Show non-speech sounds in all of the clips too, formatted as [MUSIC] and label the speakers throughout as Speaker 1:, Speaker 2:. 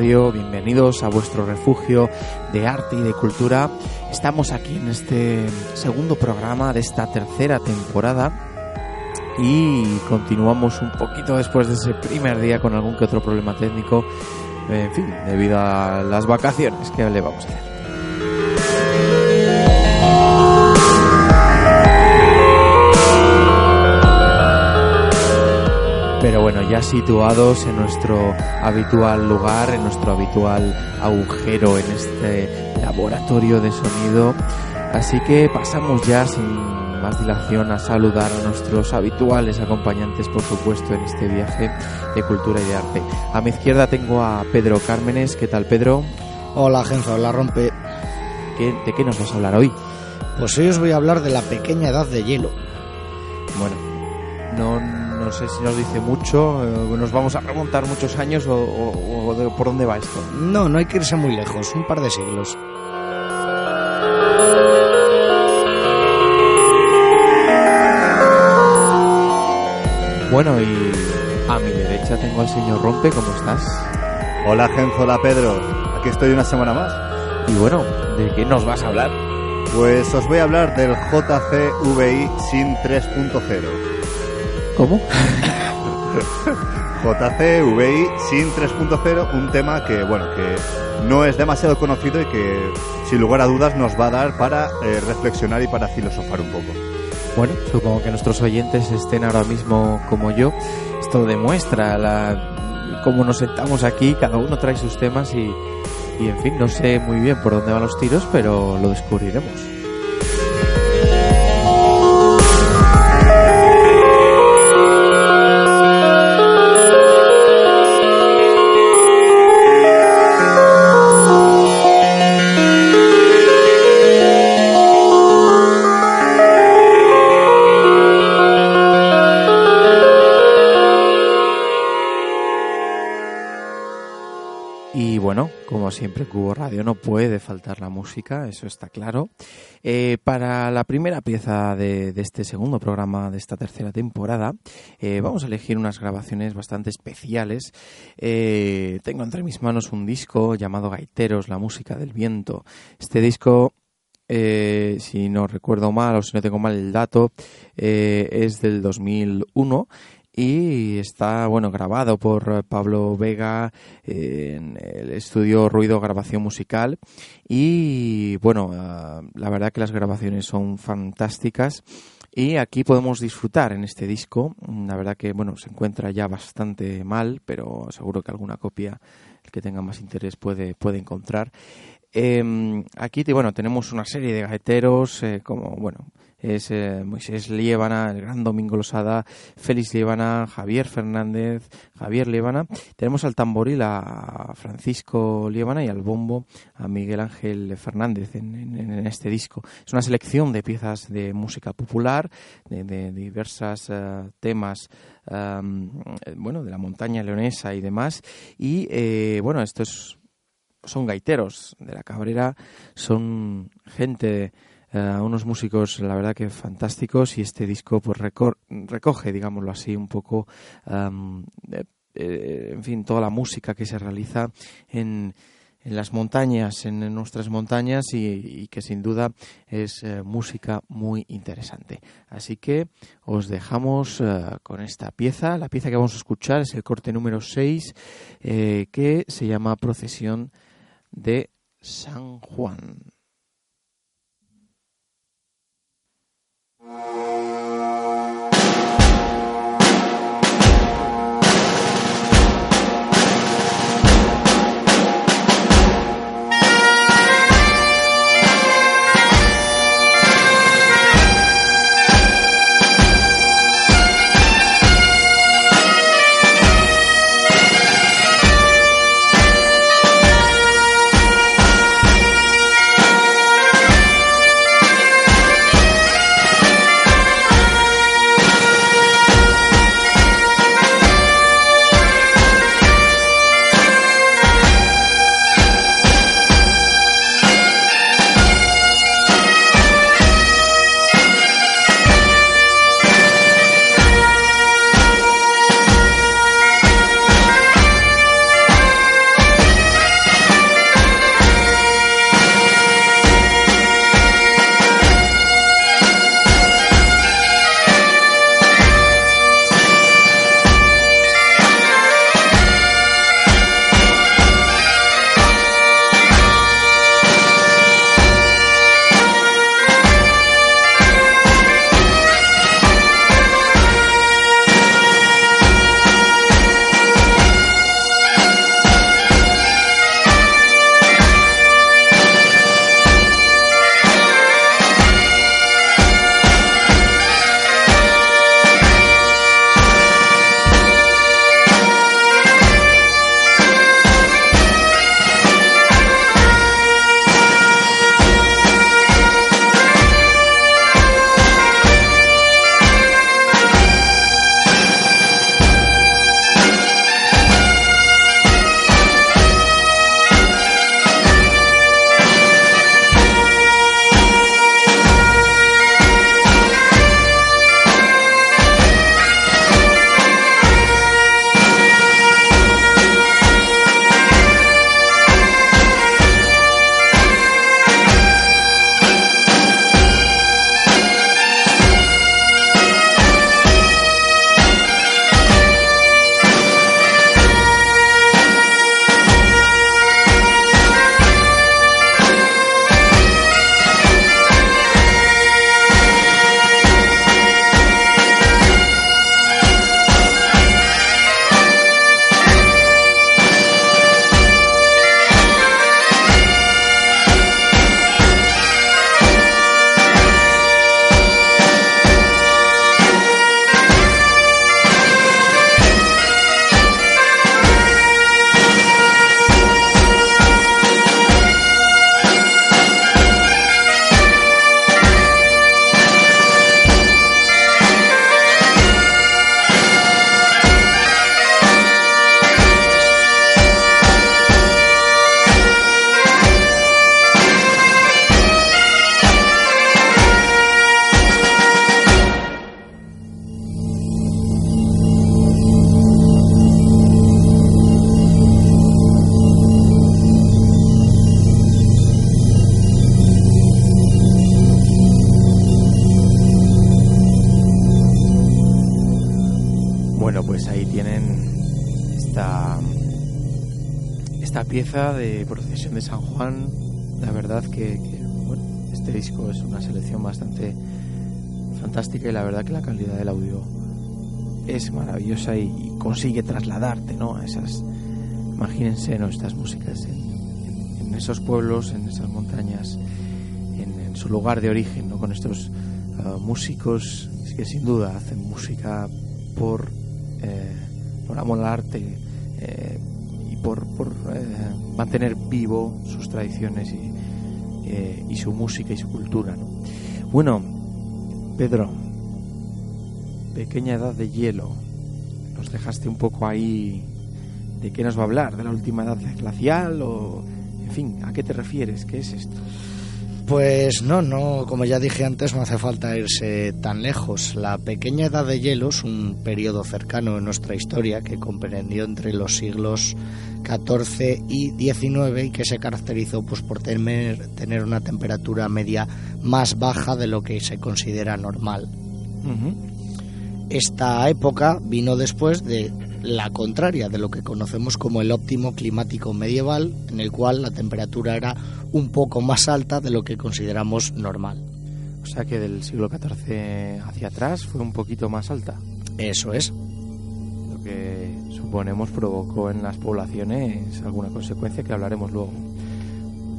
Speaker 1: bienvenidos a vuestro refugio de arte y de cultura. Estamos aquí en este segundo programa de esta tercera temporada y continuamos un poquito después de ese primer día con algún que otro problema técnico, en fin, debido a las vacaciones que le vamos a hacer. Bueno, ya situados en nuestro habitual lugar, en nuestro habitual agujero en este laboratorio de sonido. Así que pasamos ya sin más dilación a saludar a nuestros habituales acompañantes, por supuesto, en este viaje de cultura y de arte. A mi izquierda tengo a Pedro Cármenes. ¿Qué tal, Pedro?
Speaker 2: Hola, Genzo, la rompe.
Speaker 1: ¿Qué- ¿De qué nos vas a hablar hoy?
Speaker 2: Pues hoy os voy a hablar de la pequeña edad de hielo.
Speaker 1: Bueno, no, si nos dice mucho, eh, nos vamos a remontar muchos años o, o- o de- por dónde va esto.
Speaker 2: No, no hay que irse muy lejos, un par de siglos.
Speaker 1: Bueno, y a mi derecha tengo al señor Rompe, ¿cómo estás?
Speaker 3: Hola Genzo, hola Pedro, aquí estoy una semana más.
Speaker 1: Y bueno, ¿de qué nos vas a hablar?
Speaker 3: Pues os voy a hablar del JCVI SIN 3.0.
Speaker 1: ¿Cómo? [LAUGHS]
Speaker 3: JCVI SIN 3.0, un tema que, bueno, que no es demasiado conocido y que, sin lugar a dudas, nos va a dar para eh, reflexionar y para filosofar un poco.
Speaker 1: Bueno, supongo que nuestros oyentes estén ahora mismo como yo. Esto demuestra la, cómo nos sentamos aquí, cada uno trae sus temas y, y, en fin, no sé muy bien por dónde van los tiros, pero lo descubriremos. Como siempre, Cubo Radio no puede faltar la música, eso está claro. Eh, para la primera pieza de, este segundo programa de esta tercera temporada, eh, vamos a elegir unas grabaciones bastante especiales. Eh, tengo entre mis manos un disco llamado Gaiteros, la música del viento. Este disco si no recuerdo mal o si no tengo mal el dato, es del 2001 y está bueno grabado por eh, Pablo Vega eh, en el estudio Ruido Grabación Musical. Y bueno ah, la verdad que las grabaciones son fantásticas y aquí podemos disfrutar en este disco. La verdad que bueno se encuentra ya bastante mal pero seguro que alguna copia el que tenga más interés puede puede encontrar. Eh, aquí bueno tenemos una serie de gaiteros eh, como bueno es eh, Moisés Liébana, el gran Domingo Losada, Félix Liébana, Javier Fernández, Javier Liébana. Tenemos al tamboril a Francisco Liébana y al bombo a Miguel Ángel Fernández en, en- en este disco. Es una selección de piezas de música popular, de, de diversos temas, am, eh, bueno, de la montaña leonesa y demás. Y eh, bueno, esto es son gaiteros de la Cabrera, son gente, eh, unos músicos, la verdad que fantásticos, y este disco pues recoge, digámoslo así, un poco, eh, eh, en fin, toda la música que se realiza en, en las montañas, en, nuestras montañas, y, que sin duda es música muy interesante. Así que os dejamos con esta pieza. La pieza que vamos a escuchar es el corte número 6, eh, que se llama Procesión de San Juan. San Juan. La verdad que, bueno, este disco es una selección bastante fantástica y la verdad que la calidad del audio es maravillosa y, consigue trasladarte ¿no? a esas, imagínense ¿no? estas músicas en, esos pueblos, en esas montañas, en, su lugar de origen, ¿no? con estos uh, músicos que sin duda hacen música por, eh, por amor al arte vivo sus tradiciones y, y, su música y su cultura. ¿no? Bueno, Pedro, pequeña edad de hielo, nos dejaste un poco ahí de qué nos va a hablar, de la última edad glacial o, en fin, ¿a qué te refieres? ¿Qué es esto?
Speaker 2: Pues no, no, como ya dije antes, no hace falta irse tan lejos. La pequeña edad de hielo es un periodo cercano en nuestra historia que comprendió entre los siglos XIV y XIX y que se caracterizó pues, por tener, tener una temperatura media más baja de lo que se considera normal. Esta época vino después de la contraria de lo que conocemos como el óptimo climático medieval, en el cual la temperatura era un poco más alta de lo que consideramos normal.
Speaker 1: O sea que del siglo XIV hacia atrás fue un poquito más alta.
Speaker 2: Eso es.
Speaker 1: Que suponemos provocó en las poblaciones alguna consecuencia que hablaremos luego.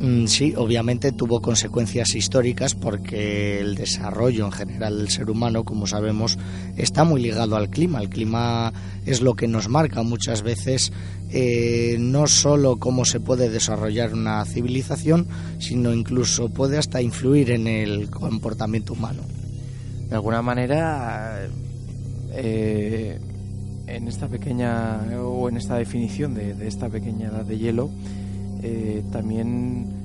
Speaker 2: Mm, sí, obviamente tuvo consecuencias históricas porque el desarrollo en general del ser humano, como sabemos, está muy ligado al clima. El clima es lo que nos marca muchas veces eh, no solo cómo se puede desarrollar una civilización, sino incluso puede hasta influir en el comportamiento humano.
Speaker 1: De alguna manera, eh, en esta pequeña o en esta definición de, esta pequeña edad de hielo, eh, también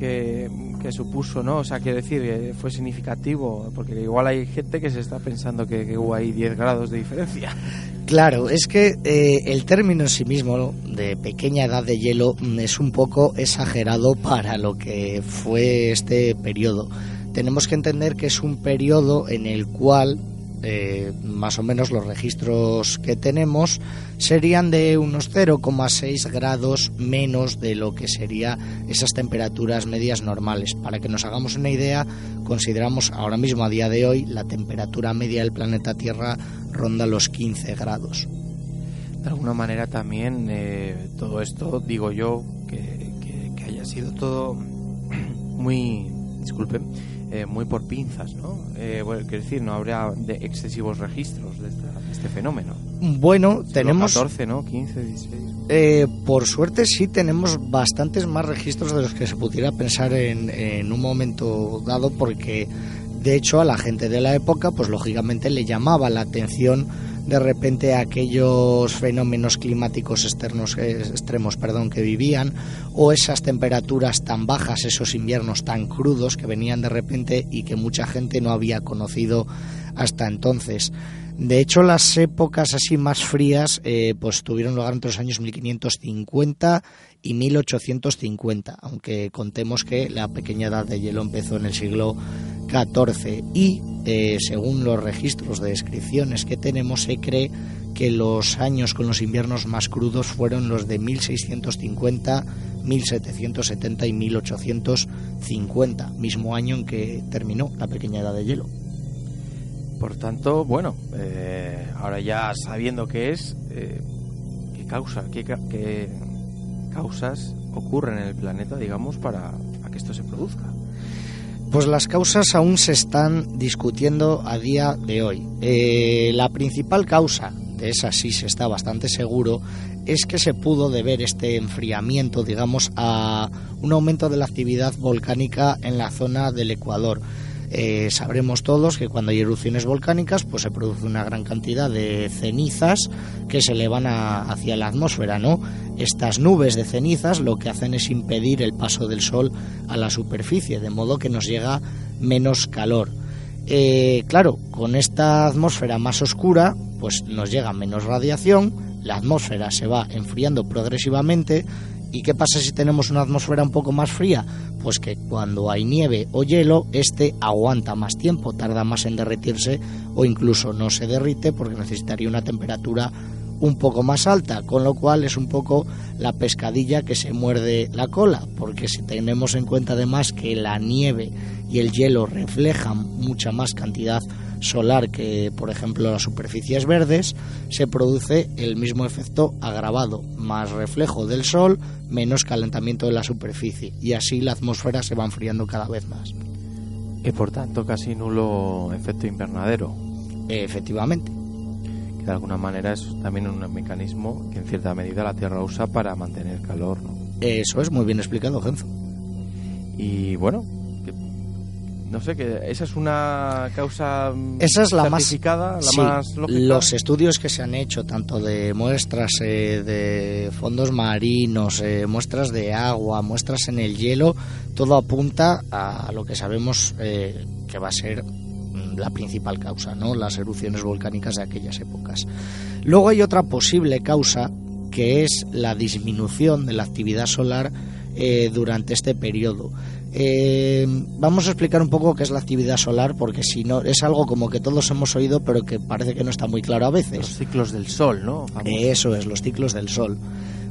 Speaker 1: que, supuso, ¿no? O sea, quiero decir, que fue significativo, porque igual hay gente que se está pensando que, hubo ahí 10 grados de diferencia. [LAUGHS]
Speaker 2: Claro, es que eh, el término en sí mismo de pequeña edad de hielo mm, es un poco exagerado para lo que fue este periodo. Tenemos que entender que es un periodo en el cual eh, más o menos los registros que tenemos serían de unos 0,6 grados menos de lo que sería esas temperaturas medias normales. Para que nos hagamos una idea, consideramos ahora mismo a día de hoy la temperatura media del planeta Tierra ronda los 15 grados.
Speaker 1: De alguna manera también eh, todo esto, digo yo, que, que haya sido todo muy, disculpen, eh, muy por pinzas, ¿no? Eh, bueno, quiero decir, no habría de excesivos registros de, este fenómeno.
Speaker 2: Bueno, tenemos...
Speaker 1: 14, ¿no? 15, 16.
Speaker 2: Eh, por suerte sí tenemos bastantes más registros de los que se pudiera pensar en, en un momento dado porque de hecho a la gente de la época pues lógicamente le llamaba la atención de repente aquellos fenómenos climáticos externos, eh, extremos perdón, que vivían o esas temperaturas tan bajas, esos inviernos tan crudos que venían de repente y que mucha gente no había conocido hasta entonces. De hecho, las épocas así más frías eh, pues tuvieron lugar entre los años 1550 y 1850, aunque contemos que la pequeña edad de hielo empezó en el siglo XIV y eh, según los registros de descripciones que tenemos se cree que los años con los inviernos más crudos fueron los de 1650, 1770 y 1850, mismo año en que terminó la pequeña edad de hielo.
Speaker 1: Por tanto, bueno, eh, ahora ya sabiendo qué es, eh, qué causa, qué, qué, causas ocurren en el planeta, digamos, para, que esto se produzca.
Speaker 2: Pues las causas aún se están discutiendo a día de hoy. Eh, la principal causa, de esa sí se está bastante seguro, es que se pudo deber este enfriamiento, digamos, a un aumento de la actividad volcánica en la zona del Ecuador. Eh, sabremos todos que cuando hay erupciones volcánicas pues se produce una gran cantidad de cenizas que se elevan hacia la atmósfera, ¿no? Estas nubes de cenizas lo que hacen es impedir el paso del sol a la superficie, de modo que nos llega menos calor. Eh, claro, con esta atmósfera más oscura, pues nos llega menos radiación, la atmósfera se va enfriando progresivamente ¿Y qué pasa si tenemos una atmósfera un poco más fría? Pues que cuando hay nieve o hielo, este aguanta más tiempo, tarda más en derretirse o incluso no se derrite porque necesitaría una temperatura un poco más alta, con lo cual es un poco la pescadilla que se muerde la cola, porque si tenemos en cuenta además que la nieve y el hielo reflejan mucha más cantidad solar que, por ejemplo, las superficies verdes, se produce el mismo efecto agravado, más reflejo del sol, menos calentamiento de la superficie, y así la atmósfera se va enfriando cada vez más.
Speaker 1: Y por tanto casi nulo efecto invernadero.
Speaker 2: Efectivamente.
Speaker 1: Que de alguna manera es también un mecanismo que en cierta medida la Tierra usa para mantener calor. ¿no?
Speaker 2: Eso es muy bien explicado, Genzo.
Speaker 1: Y bueno, no sé, que esa es una causa
Speaker 2: esa es la más,
Speaker 1: la más lógica.
Speaker 2: Los estudios que se han hecho, tanto de muestras eh, de fondos marinos, eh, muestras de agua, muestras en el hielo, todo apunta a lo que sabemos eh, que va a ser la principal causa, ¿no? Las erupciones volcánicas de aquellas épocas. Luego hay otra posible causa que es la disminución de la actividad solar durante este periodo. Eh, vamos a explicar un poco qué es la actividad solar, porque si no es algo como que todos hemos oído, pero que parece que no está muy claro a veces.
Speaker 1: Los ciclos del sol, ¿no?
Speaker 2: Eso es, los ciclos del sol.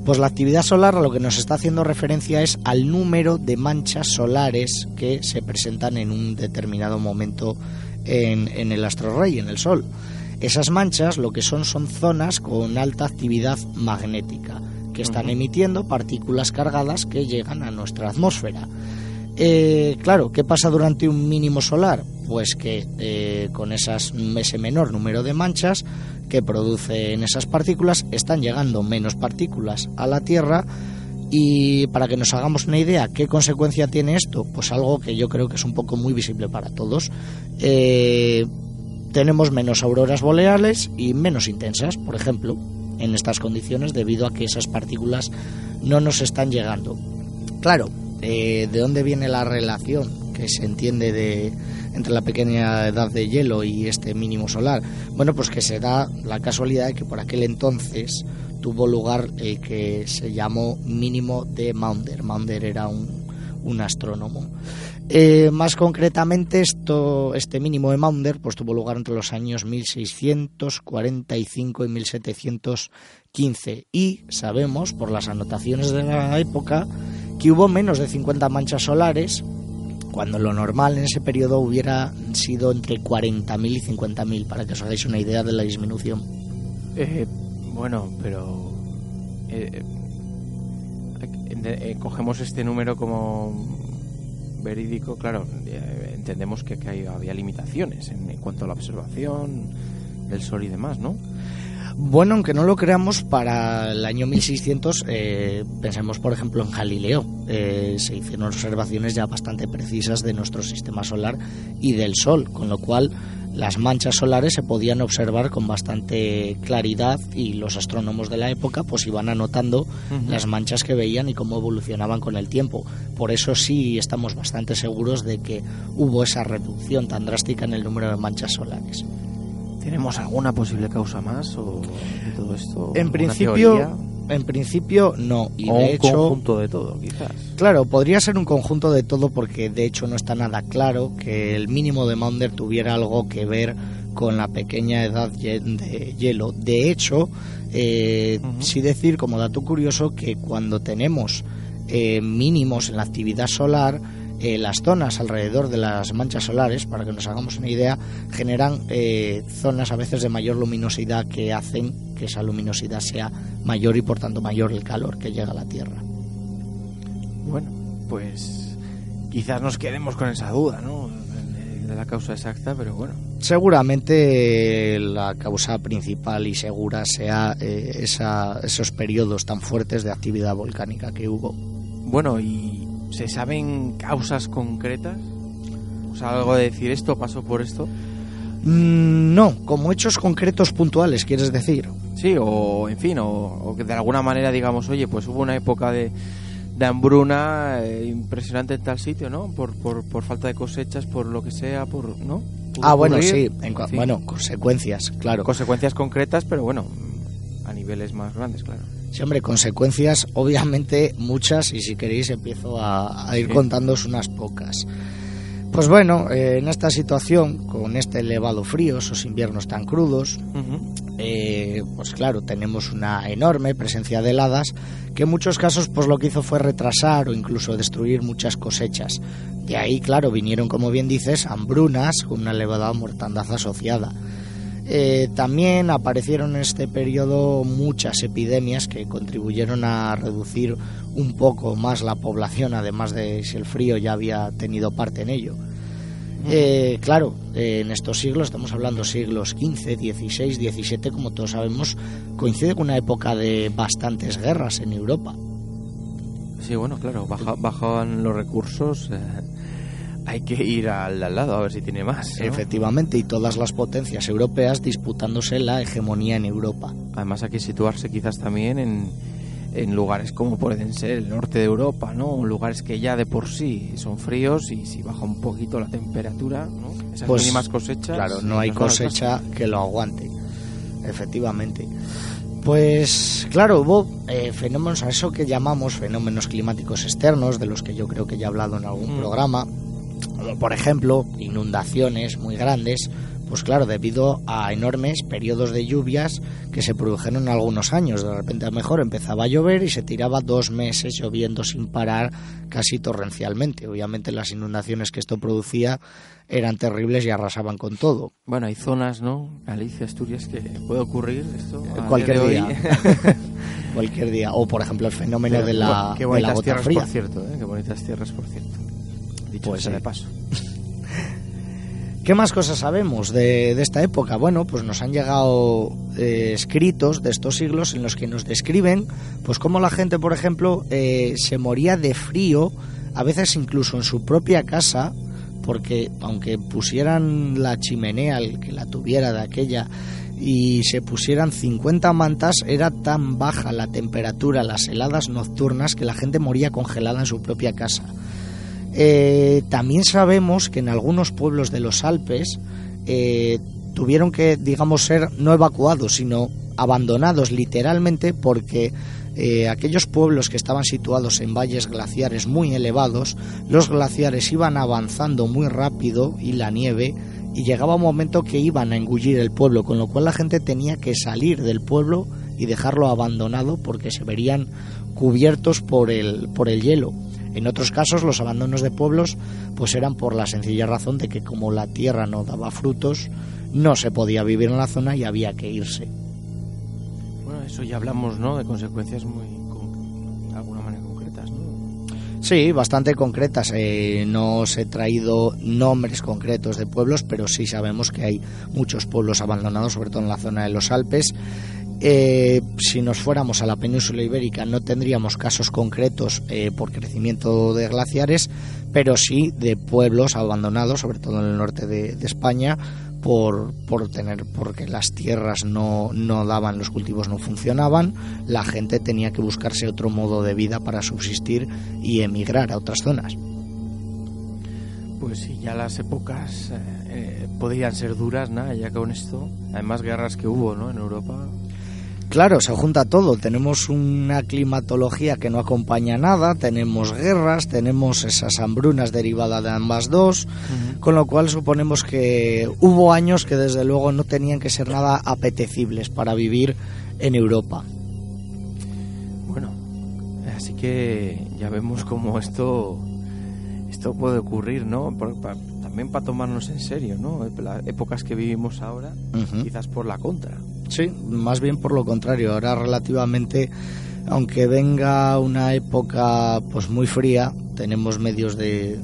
Speaker 2: Pues la actividad solar a lo que nos está haciendo referencia es al número de manchas solares que se presentan en un determinado momento en, en el astro rey, en el sol. Esas manchas lo que son son zonas con alta actividad magnética que están emitiendo partículas cargadas que llegan a nuestra atmósfera. Eh, claro, ¿qué pasa durante un mínimo solar? Pues que eh, con esas, ese menor número de manchas que producen esas partículas están llegando menos partículas a la Tierra y para que nos hagamos una idea, ¿qué consecuencia tiene esto? Pues algo que yo creo que es un poco muy visible para todos. Eh, tenemos menos auroras boreales y menos intensas, por ejemplo, en estas condiciones debido a que esas partículas no nos están llegando. Claro, eh, de dónde viene la relación que se entiende de, entre la pequeña edad de hielo y este mínimo solar. Bueno, pues que se da la casualidad de que por aquel entonces tuvo lugar el que se llamó mínimo de Maunder. Maunder era un, astrónomo. Eh, más concretamente, esto, este mínimo de Maunder pues, tuvo lugar entre los años 1645 y 1715 y sabemos por las anotaciones de la época que hubo menos de 50 manchas solares, cuando lo normal en ese periodo hubiera sido entre 40.000 y 50.000, para que os hagáis una idea de la disminución.
Speaker 1: Eh, bueno, pero eh, eh, cogemos este número como verídico, claro, entendemos que, había limitaciones en, cuanto a la observación del Sol y demás, ¿no?
Speaker 2: Bueno, aunque no lo creamos, para el año 1600 eh, pensemos, por ejemplo, en Galileo. Eh, se hicieron observaciones ya bastante precisas de nuestro sistema solar y del Sol, con lo cual las manchas solares se podían observar con bastante claridad y los astrónomos de la época pues iban anotando las manchas que veían y cómo evolucionaban con el tiempo. Por eso sí estamos bastante seguros de que hubo esa reducción tan drástica en el número de manchas solares.
Speaker 1: ¿Tenemos alguna posible causa más o de todo esto?
Speaker 2: En principio, en principio no.
Speaker 1: Y de un hecho, conjunto de todo, quizás.
Speaker 2: Claro, podría ser un conjunto de todo porque de hecho no está nada claro que el mínimo de Maunder tuviera algo que ver con la pequeña edad de hielo. De hecho, eh, sí decir como dato curioso que cuando tenemos eh, mínimos en la actividad solar, eh, las zonas alrededor de las manchas solares, para que nos hagamos una idea, generan eh, zonas a veces de mayor luminosidad que hacen que esa luminosidad sea mayor y por tanto mayor el calor que llega a la Tierra.
Speaker 1: Bueno, pues quizás nos quedemos con esa duda, ¿no? De la causa exacta, pero bueno.
Speaker 2: Seguramente la causa principal y segura sea eh, esa, esos periodos tan fuertes de actividad volcánica que hubo.
Speaker 1: Bueno, y ¿Se saben causas concretas? O sea, algo de decir esto pasó por esto.
Speaker 2: Mm, no, como hechos concretos puntuales, quieres decir.
Speaker 1: Sí, o en fin, o, que de alguna manera digamos, oye, pues hubo una época de, de hambruna eh, impresionante en tal sitio, ¿no? Por, por, por, falta de cosechas, por lo que sea, por ¿no?
Speaker 2: Ah, bueno, sí, bueno, consecuencias, claro.
Speaker 1: Consecuencias concretas, pero bueno, a niveles más grandes, claro.
Speaker 2: Sí, hombre, consecuencias obviamente muchas y si queréis empiezo a, ir contándoos unas pocas. Pues bueno, eh, en esta situación, con este elevado frío, esos inviernos tan crudos, eh, pues claro, tenemos una enorme presencia de heladas que en muchos casos pues lo que hizo fue retrasar o incluso destruir muchas cosechas. De ahí, claro, vinieron, como bien dices, hambrunas con una elevada mortandad asociada. Eh, también aparecieron en este periodo muchas epidemias que contribuyeron a reducir un poco más la población, además de si el frío ya había tenido parte en ello. Eh, claro, eh, en estos siglos, estamos hablando siglos XV, XVI, XVII, como todos sabemos, coincide con una época de bastantes guerras en Europa.
Speaker 1: Sí, bueno, claro, bajaban los recursos hay que ir al, lado a ver si tiene más.
Speaker 2: Efectivamente, y todas las potencias europeas disputándose la hegemonía en Europa.
Speaker 1: Además hay que situarse quizás también en, en lugares como pueden ser el norte de Europa, ¿no? Lugares que ya de por sí son fríos y si baja un poquito la temperatura, ¿no? Esas pues, mínimas cosechas.
Speaker 2: Claro, no hay cosecha que lo aguante. Efectivamente. Pues claro, hubo eh, fenómenos, a eso que llamamos fenómenos climáticos externos, de los que yo creo que ya he hablado en algún mm. programa, como por ejemplo inundaciones muy grandes, pues claro, debido a enormes periodos de lluvias que se produjeron en algunos años. De repente a lo mejor empezaba a llover y se tiraba dos meses lloviendo sin parar, casi torrencialmente. Obviamente las inundaciones que esto producía eran terribles y arrasaban con todo.
Speaker 1: Bueno, hay zonas, ¿no? Galicia, Asturias, que puede ocurrir esto.
Speaker 2: Cualquier día. [LAUGHS] Cualquier día. O por ejemplo el fenómeno de la,
Speaker 1: qué
Speaker 2: de la gota
Speaker 1: tierras,
Speaker 2: fría.
Speaker 1: Por cierto, ¿eh? Qué bonitas tierras, por cierto pues de paso. [LAUGHS]
Speaker 2: ¿Qué más cosas sabemos de, esta época? Bueno, pues nos han llegado eh, escritos de estos siglos en los que nos describen, pues cómo la gente, por ejemplo, eh, se moría de frío, a veces incluso en su propia casa, porque aunque pusieran la chimenea, el que la tuviera de aquella, y se pusieran 50 mantas, era tan baja la temperatura, las heladas nocturnas, que la gente moría congelada en su propia casa. Eh, también sabemos que en algunos pueblos de los Alpes eh, tuvieron que, digamos, ser no evacuados, sino abandonados literalmente porque eh, aquellos pueblos que estaban situados en valles glaciares muy elevados, los glaciares iban avanzando muy rápido y la nieve y llegaba un momento que iban a engullir el pueblo, con lo cual la gente tenía que salir del pueblo y dejarlo abandonado porque se verían cubiertos por el, por el hielo. En otros casos los abandonos de pueblos pues eran por la sencilla razón de que como la tierra no daba frutos, no se podía vivir en la zona y había que irse.
Speaker 1: Bueno, eso ya hablamos, ¿no? De consecuencias muy, de alguna manera concretas, ¿no?
Speaker 2: Sí, bastante concretas. Eh, no os he traído nombres concretos de pueblos, pero sí sabemos que hay muchos pueblos abandonados, sobre todo en la zona de los Alpes. Eh, si nos fuéramos a la península ibérica no tendríamos casos concretos eh, por crecimiento de glaciares, pero sí de pueblos abandonados, sobre todo en el norte de, España, por, por, tener porque las tierras no, no daban, los cultivos no funcionaban, la gente tenía que buscarse otro modo de vida para subsistir y emigrar a otras zonas.
Speaker 1: Pues sí, ya las épocas eh, podían ser duras, ¿no? ya con esto, además guerras que hubo ¿no? en Europa.
Speaker 2: Claro, se junta todo. Tenemos una climatología que no acompaña nada, tenemos guerras, tenemos esas hambrunas derivadas de ambas dos, con lo cual suponemos que hubo años que desde luego no tenían que ser nada apetecibles para vivir en Europa.
Speaker 1: Bueno, así que ya vemos cómo esto esto puede ocurrir, ¿no? También para tomarnos en serio, ¿no? Las épocas que vivimos ahora, quizás por la contra.
Speaker 2: Sí, más bien por lo contrario. Ahora relativamente, aunque venga una época pues muy fría, tenemos medios de,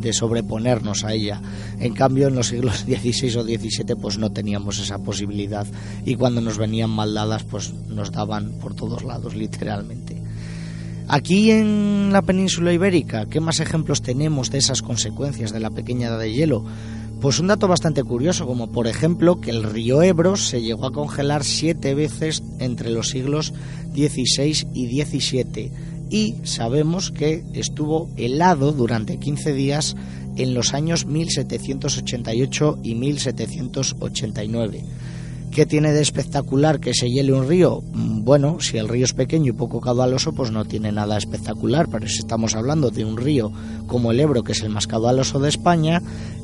Speaker 2: de sobreponernos a ella. En cambio, en los siglos [LAUGHS] XVI o XVII, pues no teníamos esa posibilidad. Y cuando nos venían maldadas, pues nos daban por todos lados, literalmente. Aquí en la península ibérica, ¿qué más ejemplos tenemos de esas consecuencias de la pequeña edad de hielo? Pues un dato bastante curioso, como por ejemplo que el río Ebro se llegó a congelar siete veces entre los siglos XVI y XVII y sabemos que estuvo helado durante 15 días en los años 1788 y 1789. ¿Qué tiene de espectacular que se hiele un río? Mm, bueno, si el río es pequeño y poco caudaloso, pues no tiene nada espectacular, pero si estamos hablando de un río como el Ebro, que es el más caudaloso de España,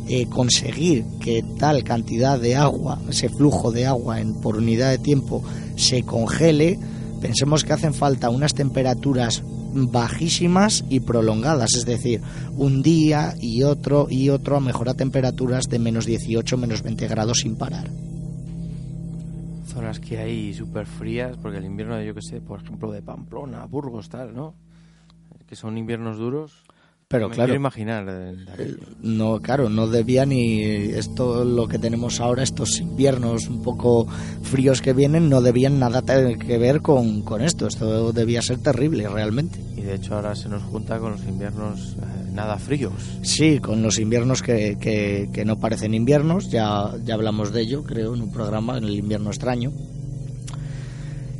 Speaker 2: eh, conseguir que tal cantidad de agua, ese flujo de agua en, por unidad de tiempo, se congele, pensemos que hacen falta unas temperaturas bajísimas y prolongadas, es decir, un día y otro y otro a mejorar temperaturas de menos 18, menos 20 grados sin parar.
Speaker 1: Zonas que hay súper frías, porque el invierno, yo que sé, por ejemplo, de Pamplona, Burgos, tal, ¿no? Que son inviernos duros.
Speaker 2: Pero
Speaker 1: Me
Speaker 2: claro,
Speaker 1: quiero imaginar. eh, Darío.
Speaker 2: no, claro, no debía ni esto lo que tenemos ahora, estos inviernos un poco fríos que vienen, no debían nada tener que ver con, con esto. Esto debía ser terrible realmente.
Speaker 1: Y de hecho ahora se nos junta con los inviernos eh, nada fríos.
Speaker 2: Sí, con los inviernos que, que, que no parecen inviernos, ya, ya hablamos de ello, creo, en un programa, en el invierno extraño.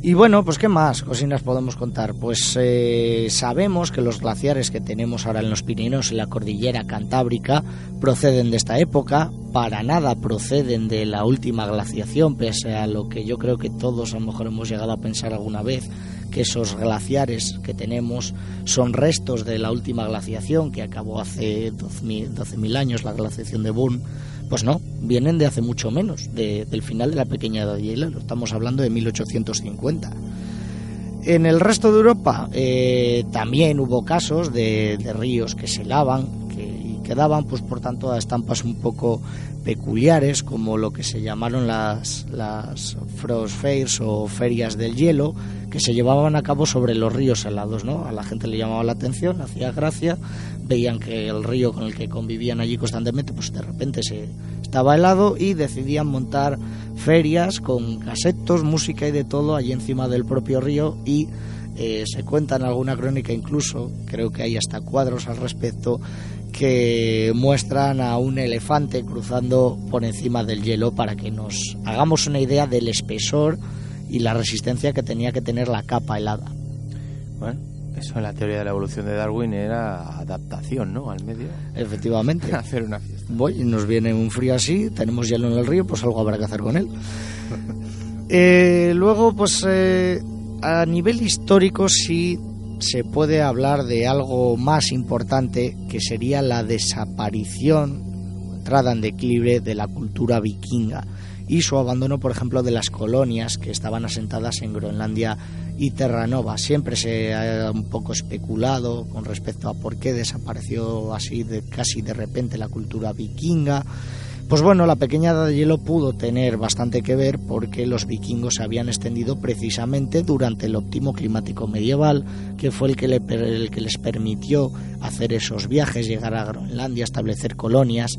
Speaker 2: Y bueno, pues qué más cosinas podemos contar. Pues eh, sabemos que los glaciares que tenemos ahora en los Pirineos y la cordillera Cantábrica proceden de esta época, para nada proceden de la última glaciación, pese a lo que yo creo que todos a lo mejor hemos llegado a pensar alguna vez, que esos glaciares que tenemos son restos de la última glaciación que acabó hace 12.000 12.000 años, la glaciación de Boone. Pues no, vienen de hace mucho menos, de- del final de la pequeña edad de hielo, estamos hablando de 1850. En el resto de Europa eh, también hubo casos de, de ríos que se lavan que, y que daban, pues por tanto, a estampas un poco peculiares, como lo que se llamaron las, las frost fairs o ferias del hielo, que se llevaban a cabo sobre los ríos helados, ¿no? A la gente le llamaba la atención, hacía gracia, veían que el río con el que convivían allí constantemente, pues de repente se estaba helado y decidían montar ferias con casetos, música y de todo allí encima del propio río y eh, se cuenta en alguna crónica incluso, creo que hay hasta cuadros al respecto, que muestran a un elefante cruzando por encima del hielo para que nos hagamos una idea del espesor y la resistencia que tenía que tener la capa helada.
Speaker 1: Bueno, eso en la teoría de la evolución de Darwin era adaptación, ¿no? Al medio.
Speaker 2: Efectivamente. [LAUGHS]
Speaker 1: Hacer una fiesta.
Speaker 2: Voy, nos viene un frío así, tenemos hielo en el río, pues algo habrá que hacer con él. Eh, luego, pues eh, a nivel histórico sí se puede hablar de algo más importante que sería la desaparición, entrada en declive de la cultura vikinga y su abandono, por ejemplo, de las colonias que estaban asentadas en Groenlandia y Terranova. Siempre se ha un poco especulado con respecto a por qué desapareció así de, casi de repente la cultura vikinga. Pues bueno, la pequeña edad de hielo pudo tener bastante que ver porque los vikingos se habían extendido precisamente durante el óptimo climático medieval, que fue el que, le el que les permitió hacer esos viajes, llegar a Groenlandia, establecer colonias.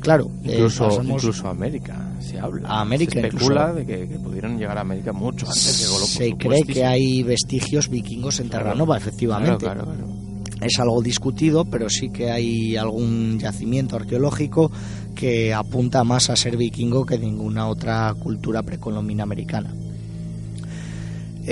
Speaker 2: Claro, eh,
Speaker 1: Incluso, a América se habla.
Speaker 2: A América
Speaker 1: se especula
Speaker 2: incluso.
Speaker 1: de que, que pudieran llegar a América mucho antes que Golo,
Speaker 2: se cree que hay vestigios vikingos en
Speaker 1: Claro.
Speaker 2: Terranova, efectivamente.
Speaker 1: Claro, claro, claro.
Speaker 2: Es algo discutido, pero sí que hay algún yacimiento arqueológico que apunta más a ser vikingo que ninguna otra cultura precolombina americana.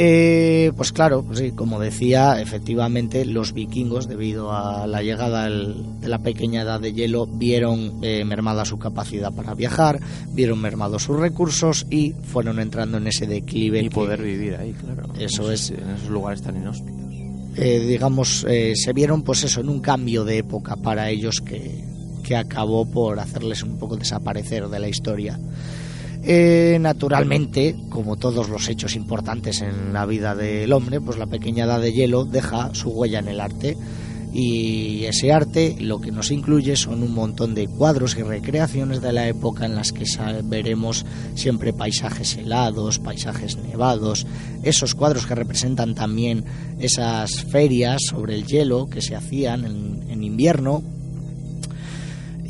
Speaker 2: Eh, pues claro, pues sí, como decía, efectivamente los vikingos, debido a la llegada del- de la pequeña edad de hielo, vieron eh, mermada su capacidad para viajar, vieron mermados sus recursos y fueron entrando en ese declive.
Speaker 1: Y
Speaker 2: que-
Speaker 1: poder vivir ahí, claro.
Speaker 2: Eso es.
Speaker 1: En esos lugares tan inhóspitos.
Speaker 2: Eh, digamos, eh, se vieron pues eso, en un cambio de época para ellos que, que acabó por hacerles un poco desaparecer de la historia. Eh, naturalmente, como todos los hechos importantes en la vida del hombre, pues la pequeña edad de hielo deja su huella en el arte. Y ese arte lo que nos incluye son un montón de cuadros y recreaciones de la época en las que veremos siempre paisajes helados, paisajes nevados, esos cuadros que representan también esas ferias sobre el hielo que se hacían en, en invierno.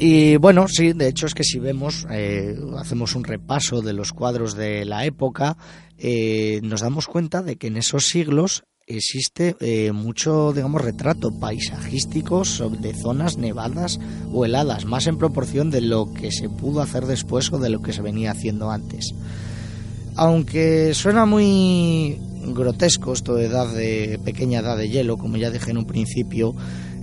Speaker 2: Y bueno, sí, de hecho es que si vemos, eh, hacemos un repaso de los cuadros de la época, eh, nos damos cuenta de que en esos siglos existe eh, mucho, digamos, retrato paisajístico sobre zonas nevadas o heladas, más en proporción de lo que se pudo hacer después o de lo que se venía haciendo antes. Aunque suena muy grotesco esto de edad de pequeña edad de hielo, como ya dije en un principio,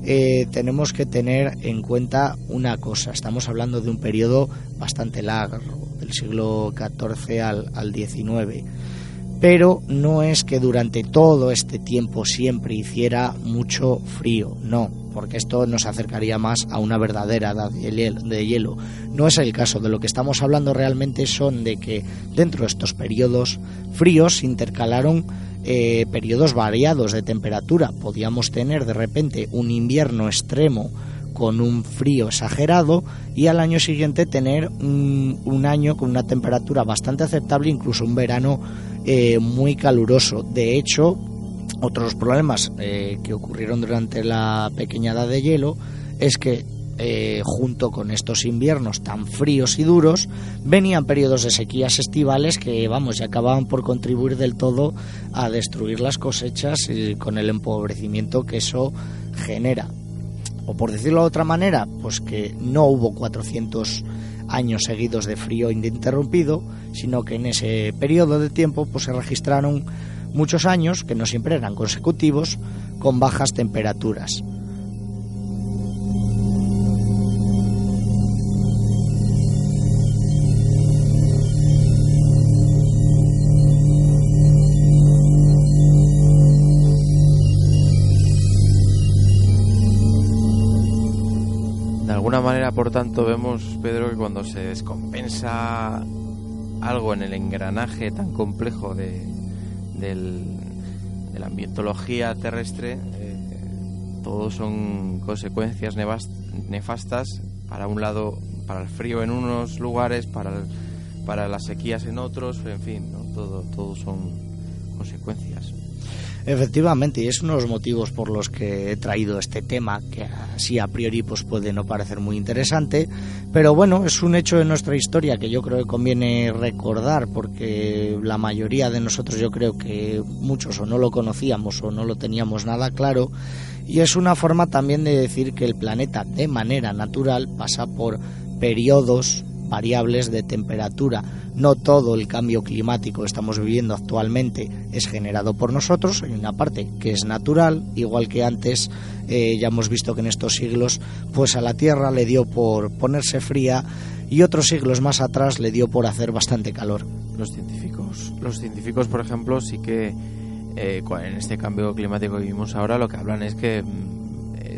Speaker 2: eh, tenemos que tener en cuenta una cosa. Estamos hablando de un periodo bastante largo, del siglo XIV al, al XIX. Pero no es que durante todo este tiempo siempre hiciera mucho frío, no, porque esto nos acercaría más a una verdadera edad de hielo. No es el caso, de lo que estamos hablando realmente son de que dentro de estos periodos fríos se intercalaron eh, periodos variados de temperatura. Podíamos tener de repente un invierno extremo con un frío exagerado y al año siguiente tener un, año con una temperatura bastante aceptable, incluso un verano eh, muy caluroso. De hecho, otros problemas eh, que ocurrieron durante la pequeña edad de hielo es que eh, junto con estos inviernos tan fríos y duros, venían periodos de sequías estivales que, vamos, ya acababan por contribuir del todo a destruir las cosechas y con el empobrecimiento que eso genera o por decirlo de otra manera, pues que no hubo 400 años seguidos de frío ininterrumpido, sino que en ese periodo de tiempo pues se registraron muchos años, que no siempre eran consecutivos, con bajas temperaturas.
Speaker 1: Tanto, vemos, Pedro, que cuando se descompensa algo en el engranaje tan complejo de, la ambientología terrestre, eh, todo son consecuencias nefastas para un lado, para el frío en unos lugares, para, para las sequías en otros, en fin, todo, todo son consecuencias.
Speaker 2: Efectivamente, y es uno de los motivos por los que he traído este tema, que así a priori pues puede no parecer muy interesante, pero bueno, es un hecho de nuestra historia que yo creo que conviene recordar, porque la mayoría de nosotros yo creo que muchos o no lo conocíamos o no lo teníamos nada claro, y es una forma también de decir que el planeta de manera natural pasa por periodos variables de temperatura. No todo el cambio climático que estamos viviendo actualmente es generado por nosotros, hay una parte que es natural, igual que antes eh, ya hemos visto que en estos siglos pues a la Tierra le dio por ponerse fría y otros siglos más atrás le dio por hacer bastante calor.
Speaker 1: Los científicos, los científicos por ejemplo sí que eh, en este cambio climático que vivimos ahora lo que hablan es que mm,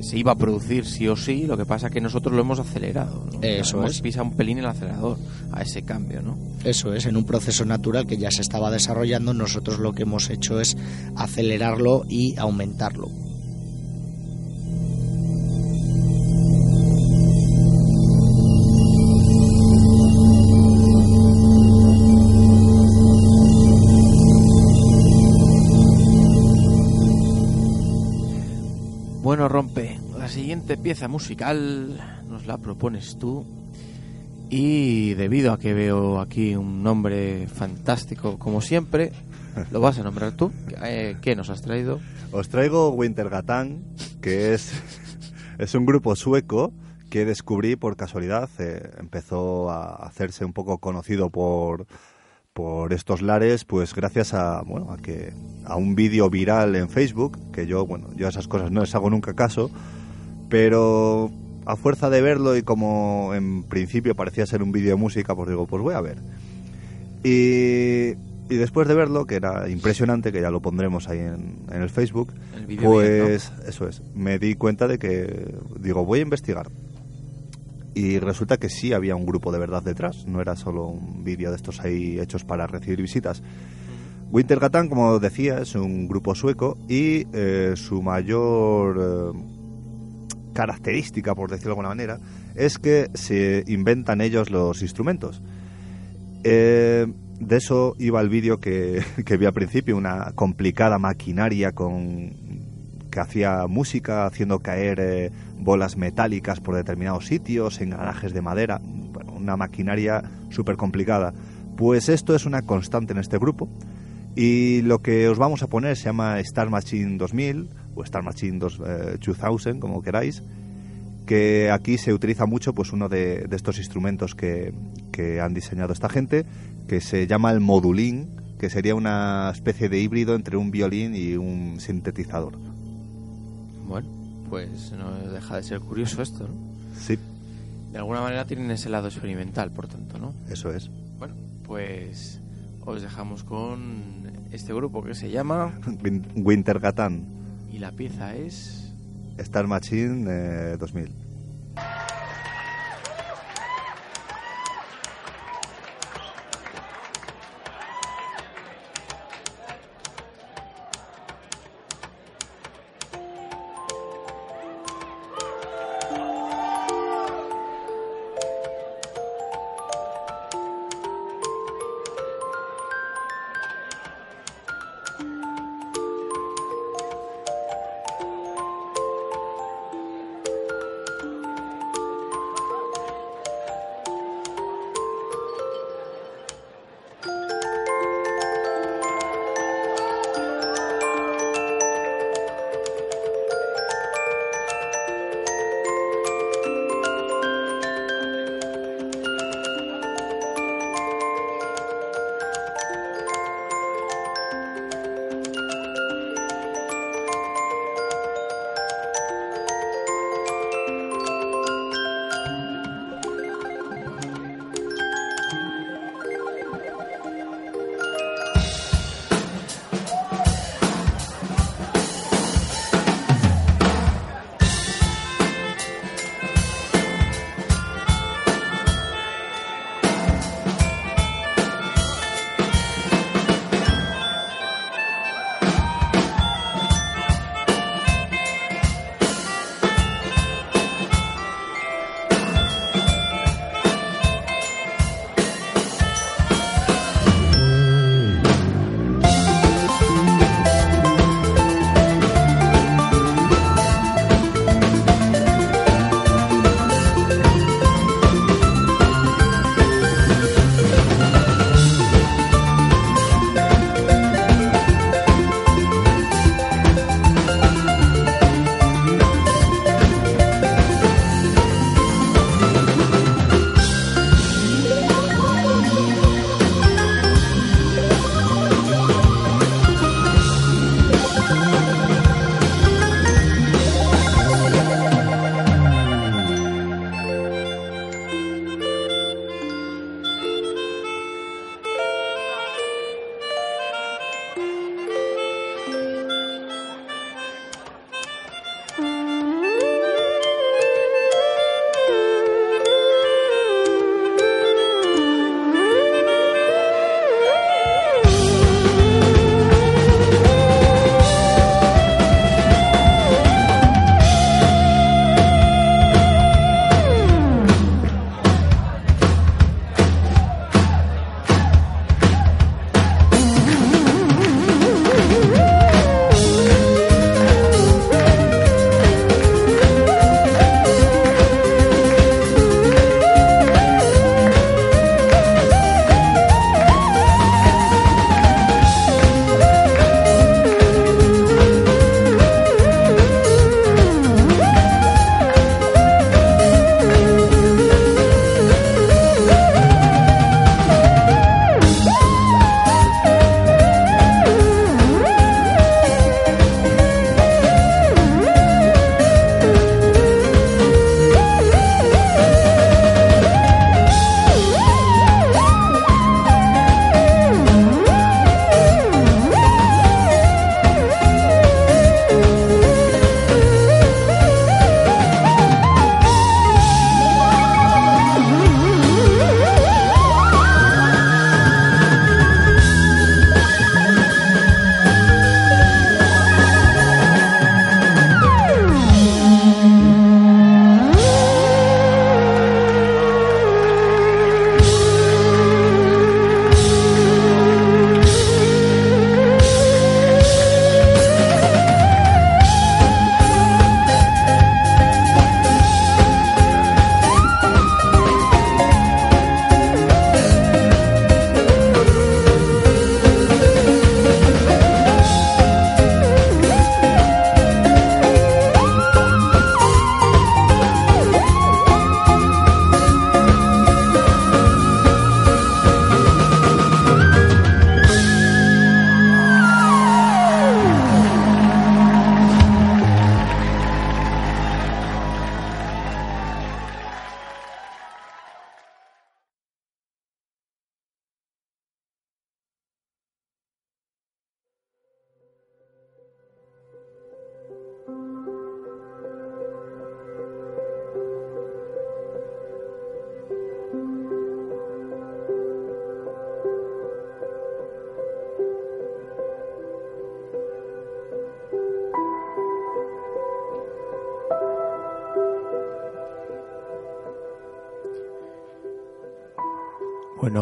Speaker 1: se iba a producir sí o sí, lo que pasa que nosotros lo hemos acelerado.
Speaker 2: Eso
Speaker 1: hemos
Speaker 2: es.
Speaker 1: Pisa un pelín el acelerador a ese cambio, ¿no?
Speaker 2: Eso es, en un proceso natural que ya se estaba desarrollando, nosotros lo que hemos hecho es acelerarlo y aumentarlo.
Speaker 1: Bueno, Rompe, la siguiente pieza musical nos la propones tú. Y debido a que veo aquí un nombre fantástico, como siempre, [LAUGHS] lo vas a nombrar tú. Eh, ¿Qué nos has traído?
Speaker 3: Os traigo Wintergatan, que es, es un grupo sueco que descubrí por casualidad. Eh, empezó a hacerse un poco conocido por, por estos lares, pues gracias a, bueno, a que a un vídeo viral en Facebook, que yo, bueno, yo a esas cosas no les hago nunca caso, pero a fuerza de verlo y como en principio parecía ser un vídeo de música, pues digo, pues voy a ver. Y, y después de verlo, que era impresionante, que ya lo pondremos ahí en, en el Facebook, pues eso es, me di cuenta de que, digo, voy a investigar y resulta que sí había un grupo de verdad detrás, no era solo un vídeo de estos ahí hechos para recibir visitas. Wintergatan, como decía, es un grupo sueco y eh, su mayor eh, característica, por decirlo de alguna manera, es que se inventan ellos los instrumentos. Eh, de eso iba el vídeo que, [LAUGHS] que vi al principio, una complicada maquinaria con que hacía música haciendo caer bolas metálicas por determinados sitios, engranajes de madera, bueno, una maquinaria súper complicada. Pues esto es una constante en este grupo. Y lo que os vamos a poner se llama Star Machine 2000 o Star Machine 2000, eh, como queráis, que aquí se utiliza mucho pues uno de, estos instrumentos que, que, han diseñado esta gente, que se llama el modulín, que sería una especie de híbrido entre un violín y un sintetizador.
Speaker 1: Bueno, pues no deja de ser curioso esto, ¿no?
Speaker 3: Sí.
Speaker 1: De alguna manera tienen ese lado experimental, por tanto, ¿no?
Speaker 3: Eso es.
Speaker 1: Bueno, pues os dejamos con este grupo que se llama... [LAUGHS]
Speaker 3: Wintergatan.
Speaker 1: Y la pieza es...
Speaker 3: Star Machine eh,
Speaker 1: 2000.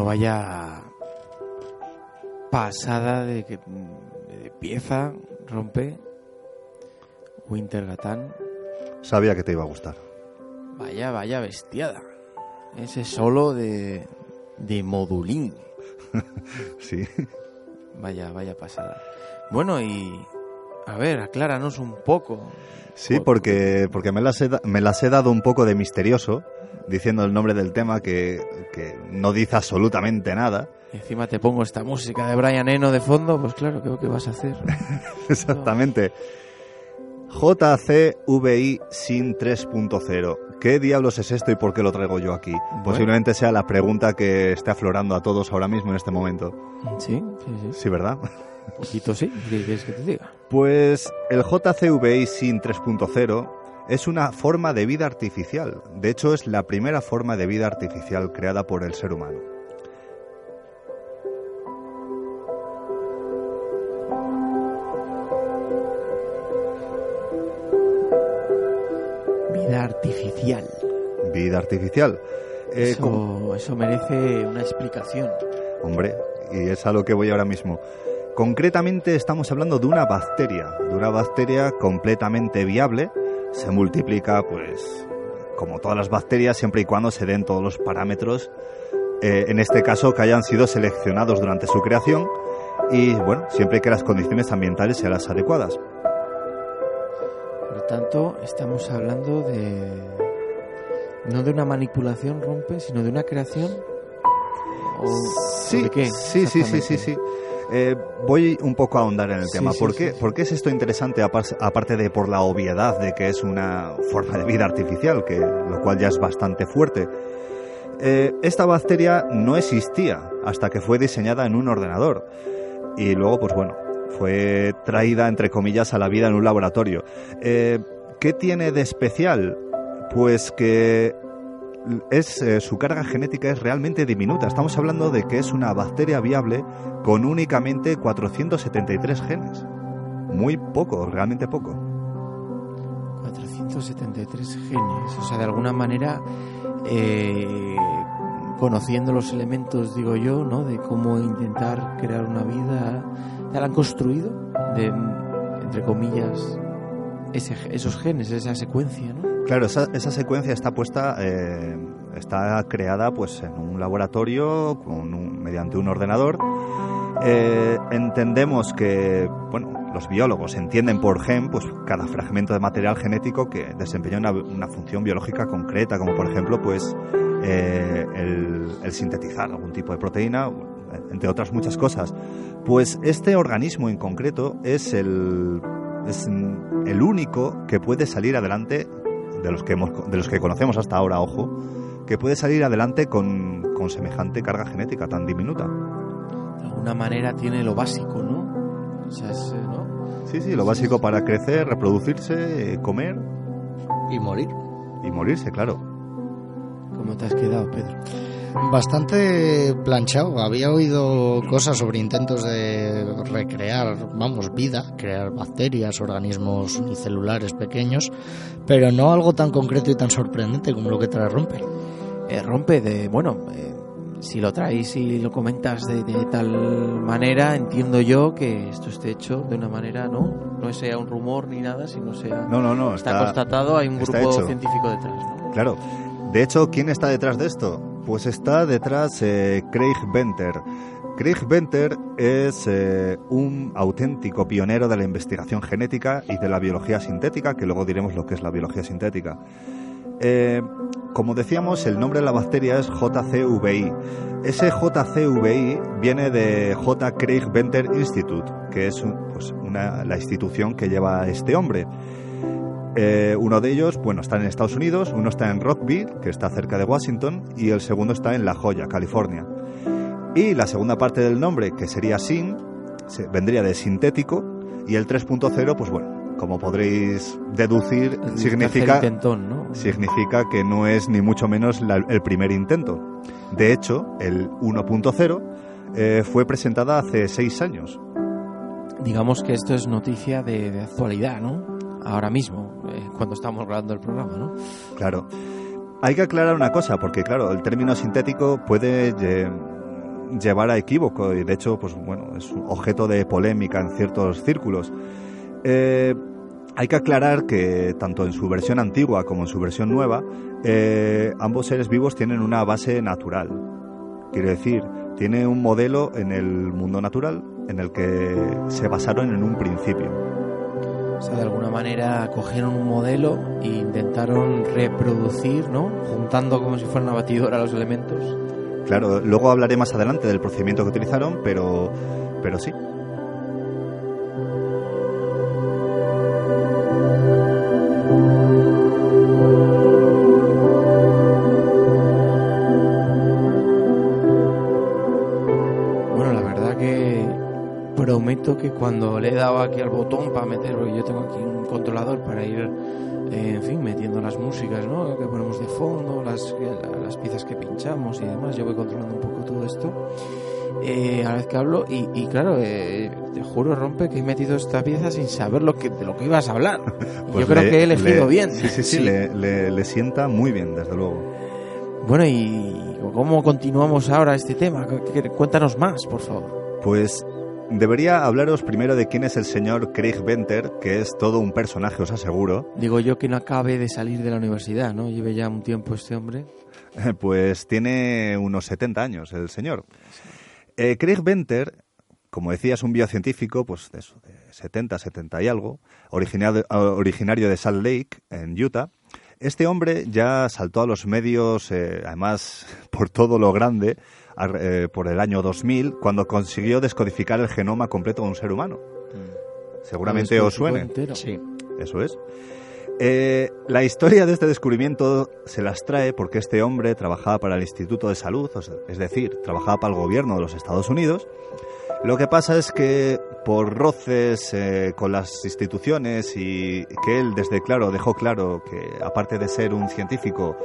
Speaker 1: Vaya pasada de, que, de pieza rompe Winter Gatán.
Speaker 3: Sabía que te iba a gustar.
Speaker 1: Vaya, vaya bestiada. Ese solo de, de modulín. [LAUGHS]
Speaker 3: sí.
Speaker 1: Vaya, vaya pasada. Bueno, y a ver, acláranos un poco.
Speaker 3: Sí, porque, porque me, las he, me las he dado un poco de misterioso, diciendo el nombre del tema que, que no dice absolutamente nada.
Speaker 1: Y encima te pongo esta música de Brian Eno de fondo, pues claro, ¿qué, qué vas a hacer? [LAUGHS]
Speaker 3: Exactamente. JCVI SIN 3.0. ¿Qué diablos es esto y por qué lo traigo yo aquí? Bueno. Posiblemente sea la pregunta que esté aflorando a todos ahora mismo en este momento.
Speaker 1: Sí, sí, sí.
Speaker 3: Sí, ¿verdad?
Speaker 1: Un poquito sí, ¿qué quieres que te diga?
Speaker 3: Pues el JCVI SIN 3.0 es una forma de vida artificial. De hecho, es la primera forma de vida artificial creada por el ser humano.
Speaker 1: Vida artificial.
Speaker 3: Vida artificial.
Speaker 1: Eh, eso, como... eso merece una explicación.
Speaker 3: Hombre, y es a lo que voy ahora mismo. Concretamente estamos hablando de una bacteria, de una bacteria completamente viable. Se multiplica, pues, como todas las bacterias, siempre y cuando se den todos los parámetros, eh, en este caso, que hayan sido seleccionados durante su creación y, bueno, siempre que las condiciones ambientales sean las adecuadas.
Speaker 1: Por lo tanto, estamos hablando de... no de una manipulación rompe, sino de una creación. ¿O,
Speaker 3: sí,
Speaker 1: ¿o de qué?
Speaker 3: sí, sí, sí, sí, sí. Eh, voy un poco a ahondar en el tema.
Speaker 1: Sí,
Speaker 3: ¿Por,
Speaker 1: sí,
Speaker 3: qué. ¿Por qué es esto interesante, aparte de por la obviedad de que es una forma de vida artificial, que, lo cual ya es bastante fuerte? Eh, esta bacteria no existía hasta que fue diseñada en un ordenador. Y luego, pues bueno, fue traída, entre comillas, a la vida en un laboratorio. Eh, ¿Qué tiene de especial? Pues que es, eh, su carga genética es realmente diminuta. Estamos hablando de que es una bacteria viable con únicamente 473 genes. Muy poco, realmente poco.
Speaker 1: 473 genes. O sea, de alguna manera, eh, conociendo los elementos, digo yo, ¿no? De cómo intentar crear una vida, ¿ya la han construido? De, entre comillas, ese, esos genes, esa secuencia, ¿no?
Speaker 3: Claro, esa, secuencia está puesta, eh, está creada pues en un laboratorio mediante un ordenador. Eh, entendemos que, bueno, los biólogos entienden por gen pues cada fragmento de material genético que desempeña una, función biológica concreta, como por ejemplo pues eh, el, sintetizar algún tipo de proteína, entre otras muchas cosas. Pues este organismo en concreto es el único que puede salir adelante de los que, hemos, de los que conocemos hasta ahora, ojo, que puede salir adelante con, con semejante carga genética tan diminuta.
Speaker 1: De alguna manera tiene lo básico, ¿no? O sea, es, ¿no?
Speaker 3: Sí, sí, lo básico para crecer, reproducirse, comer.
Speaker 2: Y morir.
Speaker 3: Y morirse, claro.
Speaker 1: ¿Cómo te has quedado, Pedro?
Speaker 2: Bastante planchado. Había oído cosas sobre intentos de recrear, vamos, vida, crear bacterias, organismos unicelulares pequeños, pero no algo tan concreto y tan sorprendente como lo que trae Rompe.
Speaker 1: Eh, rompe de, bueno, eh, si lo traes y lo comentas de, de, tal manera, entiendo yo que esto esté hecho de una manera, ¿no? No sea un rumor ni nada, sino sea...
Speaker 3: No, no, no.
Speaker 1: Está, está constatado, hay un grupo científico detrás, ¿no?
Speaker 3: Claro. De hecho, ¿quién está detrás de esto? Pues está detrás eh, Craig Venter. Craig Venter es eh, un auténtico pionero de la investigación genética y de la biología sintética, que luego diremos lo que es la biología sintética. Eh, como decíamos, el nombre de la bacteria es JCVI. Ese JCVI viene de J. Craig Venter Institute, que es pues, una, la institución que lleva este hombre. Eh, uno de ellos, bueno, está en Estados Unidos, uno está en Rockville, que está cerca de Washington, y el segundo está en La Joya, California. Y la segunda parte del nombre, que sería SIN, vendría de sintético, y el 3.0, pues bueno, como podréis deducir,
Speaker 1: El
Speaker 3: significa,
Speaker 1: intentón, ¿no?
Speaker 3: significa que no es ni mucho menos la, el primer intento. De hecho, el 1.0 eh, fue presentada hace seis años.
Speaker 1: Digamos que esto es noticia de, de actualidad, ¿no? Ahora mismo, eh, cuando estamos grabando el programa, ¿no?
Speaker 3: Claro. Hay que aclarar una cosa, porque claro, el término sintético puede llevar a equívoco y de hecho, pues bueno, es objeto de polémica en ciertos círculos. Eh, hay que aclarar que tanto en su versión antigua como en su versión nueva, eh, ambos seres vivos tienen una base natural. Quiere decir, tiene un modelo en el mundo natural en el que se basaron en un principio.
Speaker 1: O sea, de alguna manera cogieron un modelo e intentaron reproducir, ¿no? Juntando como si fuera una batidora los elementos.
Speaker 3: Claro, luego hablaré más adelante del procedimiento que utilizaron, pero, pero sí.
Speaker 1: Cuando le he dado aquí al botón para meter, porque yo tengo aquí un controlador para ir, eh, en fin, metiendo las músicas, ¿no? Que ponemos de fondo, las, las piezas que pinchamos y demás. Yo voy controlando un poco todo esto. Eh, a la vez que hablo y, claro, eh, te juro, Rompe, que he metido esta pieza sin saber lo que, de lo que ibas a hablar. [LAUGHS] Pues yo creo que he elegido bien.
Speaker 3: Sí, sí, sí, Le, le, le, sienta muy bien, desde luego.
Speaker 1: Bueno, ¿y cómo continuamos ahora este tema? Cuéntanos más, por favor.
Speaker 3: Pues Debería hablaros primero de quién es el señor Craig Venter, que es todo un personaje, os aseguro.
Speaker 1: Digo yo que no acabe de salir de la universidad, ¿no? Lleve ya un tiempo este hombre. [LAUGHS]
Speaker 3: Pues tiene unos 70 años el señor. Eh, Craig Venter, como decías, un biocientífico, pues de, eso, de 70, 70 y algo, originario, originario de Salt Lake, en Utah. Este hombre ya saltó a los medios, eh, además [LAUGHS] por todo lo grande, por el año 2000, cuando consiguió descodificar el genoma completo de un ser humano. Mm. Seguramente os suene.
Speaker 1: Sí.
Speaker 3: Eso es. Eh, la historia de este descubrimiento se las trae porque este hombre trabajaba para el Instituto de Salud, es decir, trabajaba para el gobierno de los Estados Unidos. Lo que pasa es que por roces eh, con las instituciones y que él desde claro dejó claro que aparte de ser un científico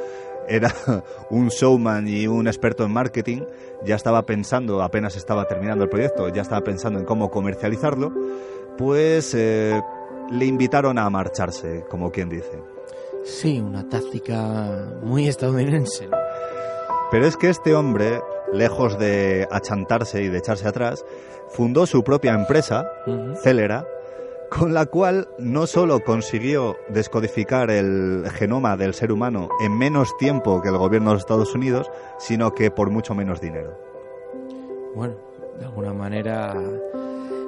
Speaker 3: era [LAUGHS] un showman y un experto en marketing, ya estaba pensando, apenas estaba terminando el proyecto, ya estaba pensando en cómo comercializarlo, pues eh, le invitaron a marcharse, como quien dice.
Speaker 1: Sí, una táctica muy estadounidense.
Speaker 3: Pero es que este hombre, lejos de achantarse y de echarse atrás, fundó su propia empresa, Celera, con la cual no solo consiguió descodificar el genoma del ser humano en menos tiempo que el gobierno de los Estados Unidos, sino que por mucho menos dinero.
Speaker 1: Bueno, de alguna manera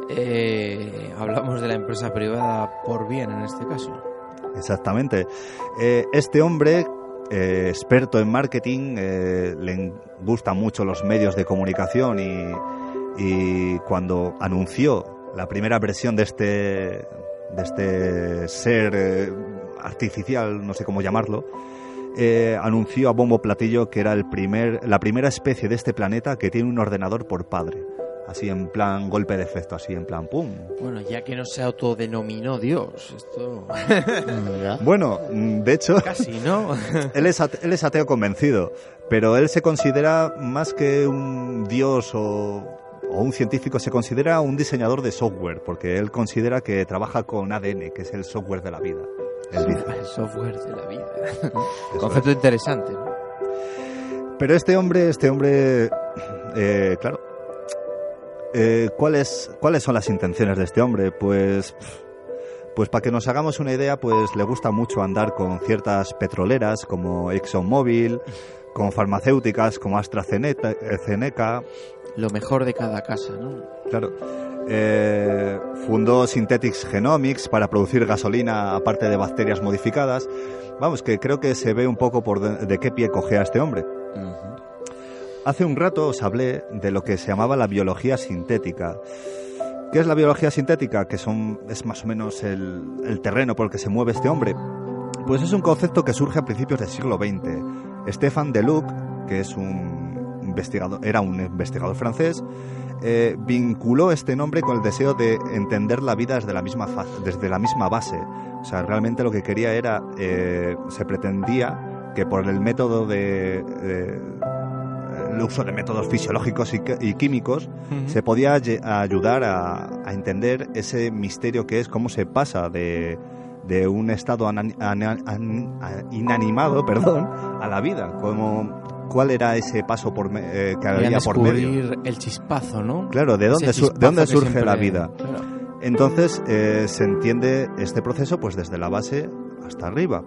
Speaker 1: eh, hablamos de la empresa privada por bien en este caso.
Speaker 3: Exactamente. Eh, este hombre, eh, experto en marketing, le gustan mucho los medios de comunicación y, y cuando anunció la primera versión de este, de este ser eh, artificial, no sé cómo llamarlo, eh, anunció a bombo platillo que era el primer, la primera especie de este planeta que tiene un ordenador por padre. Así en plan golpe de efecto, así en plan pum.
Speaker 1: Bueno, ya que no se autodenominó Dios, esto... [LAUGHS]
Speaker 3: bueno, de hecho...
Speaker 1: Casi, ¿no? [LAUGHS]
Speaker 3: él, es él es ateo convencido, pero él se considera más que un Dios o o un científico se considera un diseñador de software, porque él considera que trabaja con ADN, que es el software de la vida.
Speaker 1: El software de la vida. Concepto interesante.
Speaker 3: Pero este hombre, este hombre, eh, claro, eh, ¿cuáles, ¿cuáles son las intenciones de este hombre? Pues, pues para que nos hagamos una idea, pues le gusta mucho andar con ciertas petroleras como ExxonMobil, con farmacéuticas como AstraZeneca,
Speaker 1: lo mejor de cada casa, ¿no?
Speaker 3: Claro. Eh, fundó Synthetics Genomics para producir gasolina aparte de bacterias modificadas. Vamos, que creo que se ve un poco por de, qué pie cogea este hombre. Hace un rato os hablé de lo que se llamaba la biología sintética. ¿Qué es la biología sintética? Que son, es más o menos el, el terreno por el que se mueve este hombre. Pues es un concepto que surge a principios del siglo XX. Stefan Deluc, que es un era un investigador francés, eh, vinculó este nombre con el deseo de entender la vida desde la misma, desde la misma base. O sea, realmente lo que quería era, eh, se pretendía que por el método de, el uso de métodos fisiológicos y, químicos, se podía ayudar a, entender ese misterio que es cómo se pasa de, de un estado an- inanimado [LAUGHS] perdón, a la vida. Como, ¿Cuál era ese paso por me- eh, que había por medio?
Speaker 1: el chispazo, ¿no?
Speaker 3: Claro, ¿de dónde, de surge
Speaker 1: siempre-
Speaker 3: la vida?
Speaker 1: Claro.
Speaker 3: Entonces eh, se entiende este proceso pues desde la base hasta arriba.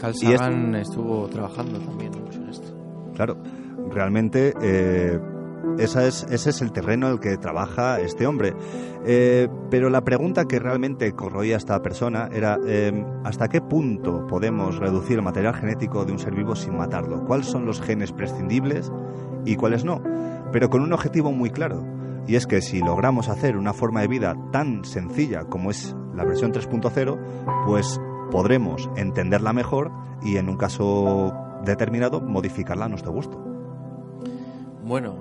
Speaker 1: Carl
Speaker 3: Y
Speaker 1: estuvo trabajando también mucho en esto.
Speaker 3: Claro, realmente eh, esa es, ese es el terreno en el que trabaja este hombre. Eh, pero la pregunta que realmente corroía a esta persona era eh, ¿hasta qué punto podemos reducir el material genético de un ser vivo sin matarlo? ¿Cuáles son los genes prescindibles y cuáles no? Pero con un objetivo muy claro. Y es que si logramos hacer una forma de vida tan sencilla como es la versión 3.0, pues podremos entenderla mejor y en un caso determinado modificarla a nuestro gusto.
Speaker 1: Bueno,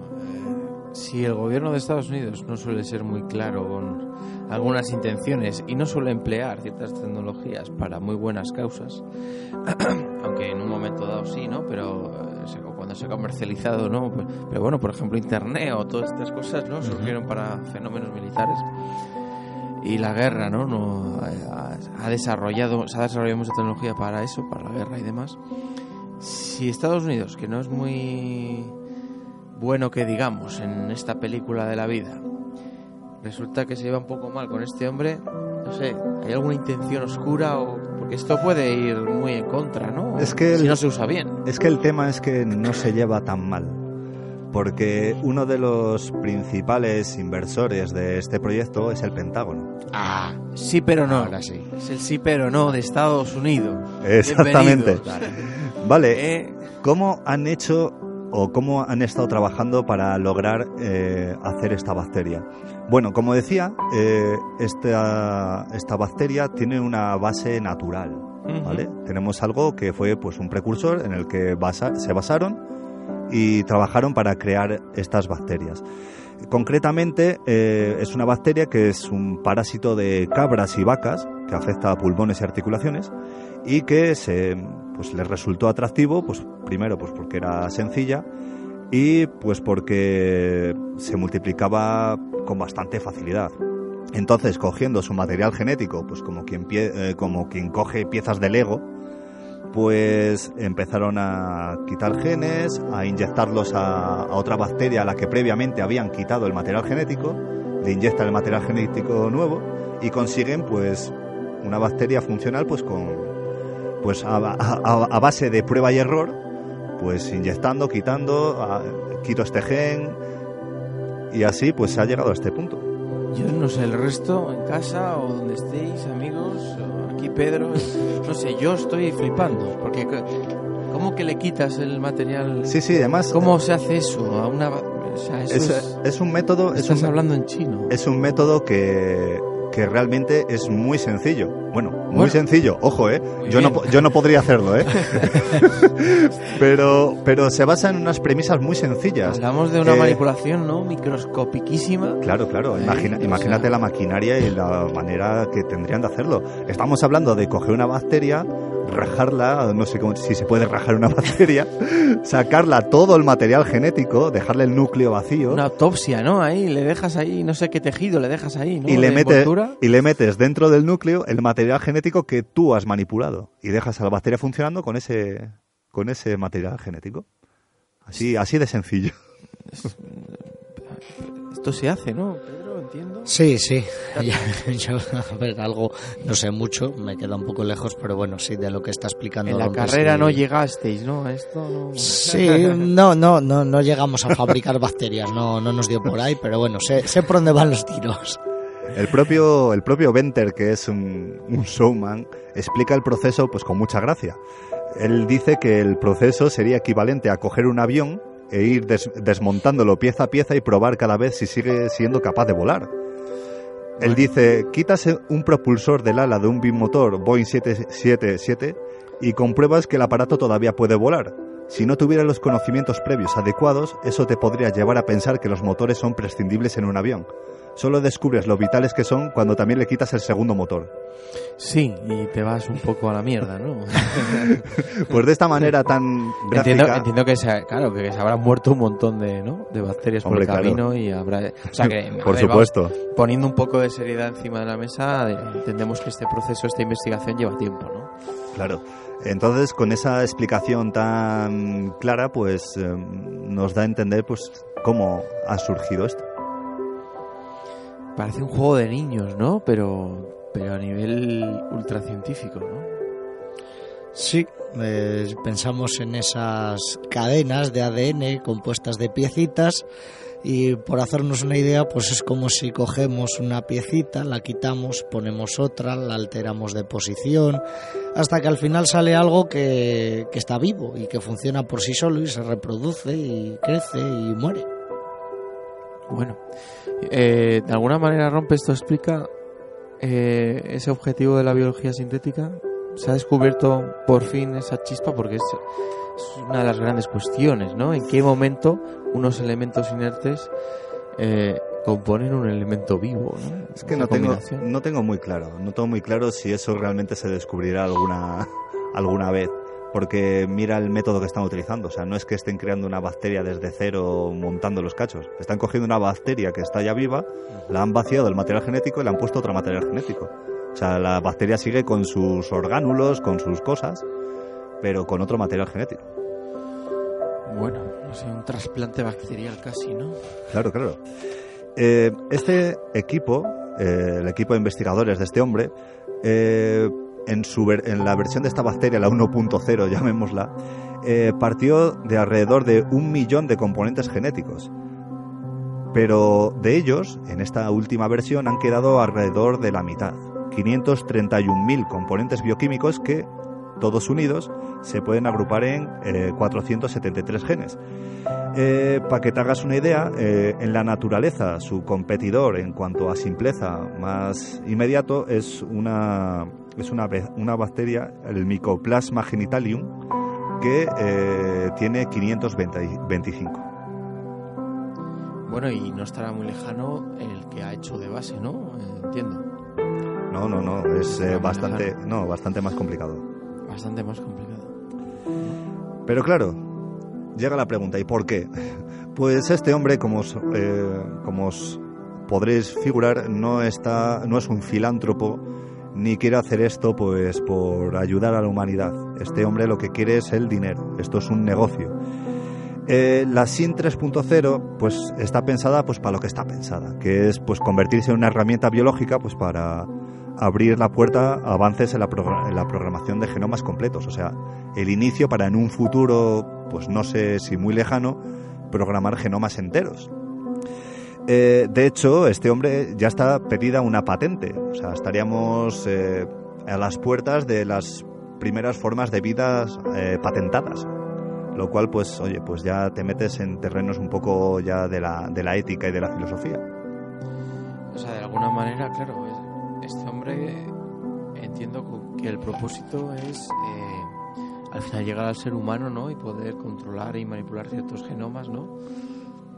Speaker 1: si el gobierno de Estados Unidos no suele ser muy claro con algunas intenciones y no suele emplear ciertas tecnologías para muy buenas causas, [CLEARS THROAT] aunque en un momento dado sí, ¿no? Pero eh, cuando se ha comercializado, ¿no? Pero, bueno, por ejemplo, Internet o todas estas cosas, ¿no? Surgieron para fenómenos militares. Y la guerra, ¿no? no ha, ha desarrollado, se ha desarrollado mucha tecnología para eso, para la guerra y demás. Si Estados Unidos, que no es muy bueno que digamos en esta película de la vida, resulta que se lleva un poco mal con este hombre, no sé, ¿hay alguna intención oscura o porque esto puede ir muy en contra, ¿no?
Speaker 3: Es que
Speaker 1: si
Speaker 3: el-
Speaker 1: no se usa bien.
Speaker 3: Es que el tema es que no se lleva tan mal, porque uno de los principales inversores de este proyecto es el Pentágono.
Speaker 2: Ah,
Speaker 1: Sí, pero no.
Speaker 2: ahora sí.
Speaker 1: Es el sí, pero no de Estados Unidos.
Speaker 3: Exactamente. Vale,
Speaker 1: Eh,
Speaker 3: ¿cómo han hecho o cómo han estado trabajando para lograr eh, hacer esta bacteria? Bueno, como decía, eh, esta, esta bacteria tiene una base natural.
Speaker 1: ujú.
Speaker 3: ¿vale? Tenemos algo que fue pues un precursor en el que basa- se basaron y trabajaron para crear estas bacterias. Concretamente eh, es una bacteria que es un parásito de cabras y vacas que afecta a pulmones y articulaciones y que se pues les resultó atractivo pues primero pues porque era sencilla y pues porque se multiplicaba con bastante facilidad. Entonces, cogiendo su material genético, pues como quien, eh, como quien coge piezas de Lego, pues empezaron a quitar genes, a inyectarlos a, a otra bacteria a la que previamente habían quitado el material genético, le inyectan el material genético nuevo y consiguen pues una bacteria funcional pues con pues a, a- a base de prueba y error, pues inyectando, quitando, a- quito este gen y así pues se ha llegado a este punto.
Speaker 1: Yo no sé, el resto en casa o donde estéis, amigos, aquí Pedro, no sé, yo estoy flipando, porque ¿cómo que le quitas el material?
Speaker 3: Sí, sí, además
Speaker 1: ¿Cómo se hace eso? A una, ba- o sea, eso
Speaker 3: es,
Speaker 1: es,
Speaker 3: es un método, es
Speaker 1: estás
Speaker 3: un,
Speaker 1: hablando en chino.
Speaker 3: es un método que, que realmente es muy sencillo. Bueno, muy
Speaker 1: Bueno.
Speaker 3: sencillo, ojo, ¿eh?
Speaker 1: Muy
Speaker 3: Yo no,
Speaker 1: bien.
Speaker 3: yo no podría hacerlo, ¿eh? [LAUGHS] pero, pero se basa en unas premisas muy sencillas.
Speaker 1: Hablamos de una
Speaker 3: Eh,
Speaker 1: manipulación, ¿no? Microscopiquísima.
Speaker 3: Claro, claro.
Speaker 1: Ahí,
Speaker 3: Imagina- imagínate
Speaker 1: sea-
Speaker 3: la maquinaria y la manera que tendrían de hacerlo. Estamos hablando de coger una bacteria, rajarla, no sé cómo, si se puede rajar una [LAUGHS] bacteria, sacarla todo el material genético, dejarle el núcleo vacío.
Speaker 1: Una autopsia, ¿no? Ahí le dejas ahí, no sé qué tejido le dejas ahí, ¿no?
Speaker 3: y le,
Speaker 1: envoltura.
Speaker 3: y le metes dentro del núcleo el material genético que tú has manipulado y dejas a la bacteria funcionando con ese con ese material genético. Así, así de sencillo.
Speaker 1: Esto se hace, ¿no? Entiendo.
Speaker 2: Sí, sí. [LAUGHS] Ya- Yo, a ver, algo, no sé mucho, me queda un poco lejos, pero bueno, sí, de lo que está explicando.
Speaker 1: En la carrera no llegasteis, ¿no? Esto no.
Speaker 2: Sí, no, no, no, no llegamos a fabricar bacterias, no, no nos dio por ahí, pero bueno, sé, sé por dónde van los tiros.
Speaker 3: El propio, el propio Venter, que es un, un showman, explica el proceso pues con mucha gracia. Él dice que el proceso sería equivalente a coger un avión e ir des- desmontándolo pieza a pieza y probar cada vez si sigue siendo capaz de volar. Él dice, quítase un propulsor del ala de un bimotor Boeing 777 y compruebas que el aparato todavía puede volar. Si no tuviera los conocimientos previos adecuados, eso te podría llevar a pensar que los motores son prescindibles en un avión. solo descubres lo vitales que son cuando también le quitas el segundo motor.
Speaker 1: Sí, y te vas un poco a la mierda, ¿no? [LAUGHS]
Speaker 3: pues de esta manera tan gráfica...
Speaker 1: Entiendo, que, se, claro, que se habrán muerto un montón de, ¿no? de bacterias por el camino y habrá... O sea que, [LAUGHS]
Speaker 3: por supuesto.
Speaker 1: poniendo un poco de seriedad encima de la mesa, entendemos que este proceso, esta investigación lleva tiempo, ¿no?
Speaker 3: Claro. Entonces, con esa explicación tan clara, pues eh, nos da a entender pues cómo ha surgido esto.
Speaker 1: Parece un juego de niños, ¿no? Pero, pero a nivel ultracientífico, ¿no?
Speaker 2: Sí, eh, pensamos en esas cadenas de ADN compuestas de piecitas y por hacernos una idea, pues es como si cogemos una piecita, la quitamos, ponemos otra, la alteramos de posición, hasta que al final sale algo que, que está vivo y que funciona por sí solo y se reproduce y crece y muere.
Speaker 1: Bueno, eh, de alguna manera rompe esto explica eh, ese objetivo de la biología sintética. Se ha descubierto por fin esa chispa porque es, una de las grandes cuestiones, ¿no? ¿En qué momento unos elementos inertes eh, componen un elemento vivo? ¿no?
Speaker 3: Es que no tengo, no tengo muy claro, no tengo muy claro si eso realmente se descubrirá alguna [LAUGHS] alguna vez porque mira el método que están utilizando. O sea, no es que estén creando una bacteria desde cero montando los cachos. Están cogiendo una bacteria que está ya viva, la han vaciado del material genético y le han puesto otro material genético. O sea, la bacteria sigue con sus orgánulos, con sus cosas, pero con otro material genético.
Speaker 1: Bueno, no sé, un trasplante bacterial casi, ¿no?
Speaker 3: Claro, claro. Eh, este equipo, eh, el equipo de investigadores de este hombre, eh, en, su en la versión de esta bacteria, la 1.0, llamémosla, partió de alrededor de un millón de componentes genéticos. Pero de ellos, en esta última versión, han quedado alrededor de la mitad. 531.000 componentes bioquímicos que, todos unidos, se pueden agrupar en 473 eh, genes. Eh, para que te hagas una idea, en la naturaleza su competidor en cuanto a simpleza más inmediato es una es una, una bacteria, el Mycoplasma genitalium, que eh, tiene 525.
Speaker 1: Bueno, y no estará muy lejano el que ha hecho de base, ¿no? Entiendo.
Speaker 3: No, no, no, es eh, bastante, no, bastante más complicado.
Speaker 1: Bastante más complicado.
Speaker 3: Pero claro, llega la pregunta, ¿y por qué? Pues este hombre, como eh, como os podréis figurar, no, está, no es un filántropo ni quiere hacer esto pues por ayudar a la humanidad. Este hombre lo que quiere es el dinero. Esto es un negocio. Eh, la SIN 3.0 pues está pensada pues para lo que está pensada, que es pues convertirse en una herramienta biológica pues para abrir la puerta a avances en la, en la programación de genomas completos, o sea, el inicio para en un futuro pues no sé si muy lejano programar genomas enteros. Eh, de hecho, este hombre ya está pedida una patente. O sea, estaríamos eh, a las puertas de las primeras formas de vida eh, patentadas. Lo cual, pues, oye, pues ya te metes en terrenos un poco ya de la, de la ética y de la filosofía.
Speaker 1: O sea, de alguna manera, claro, este hombre entiendo que el propósito es al final llegar al ser humano, ¿no? Y poder controlar y manipular ciertos genomas, ¿no?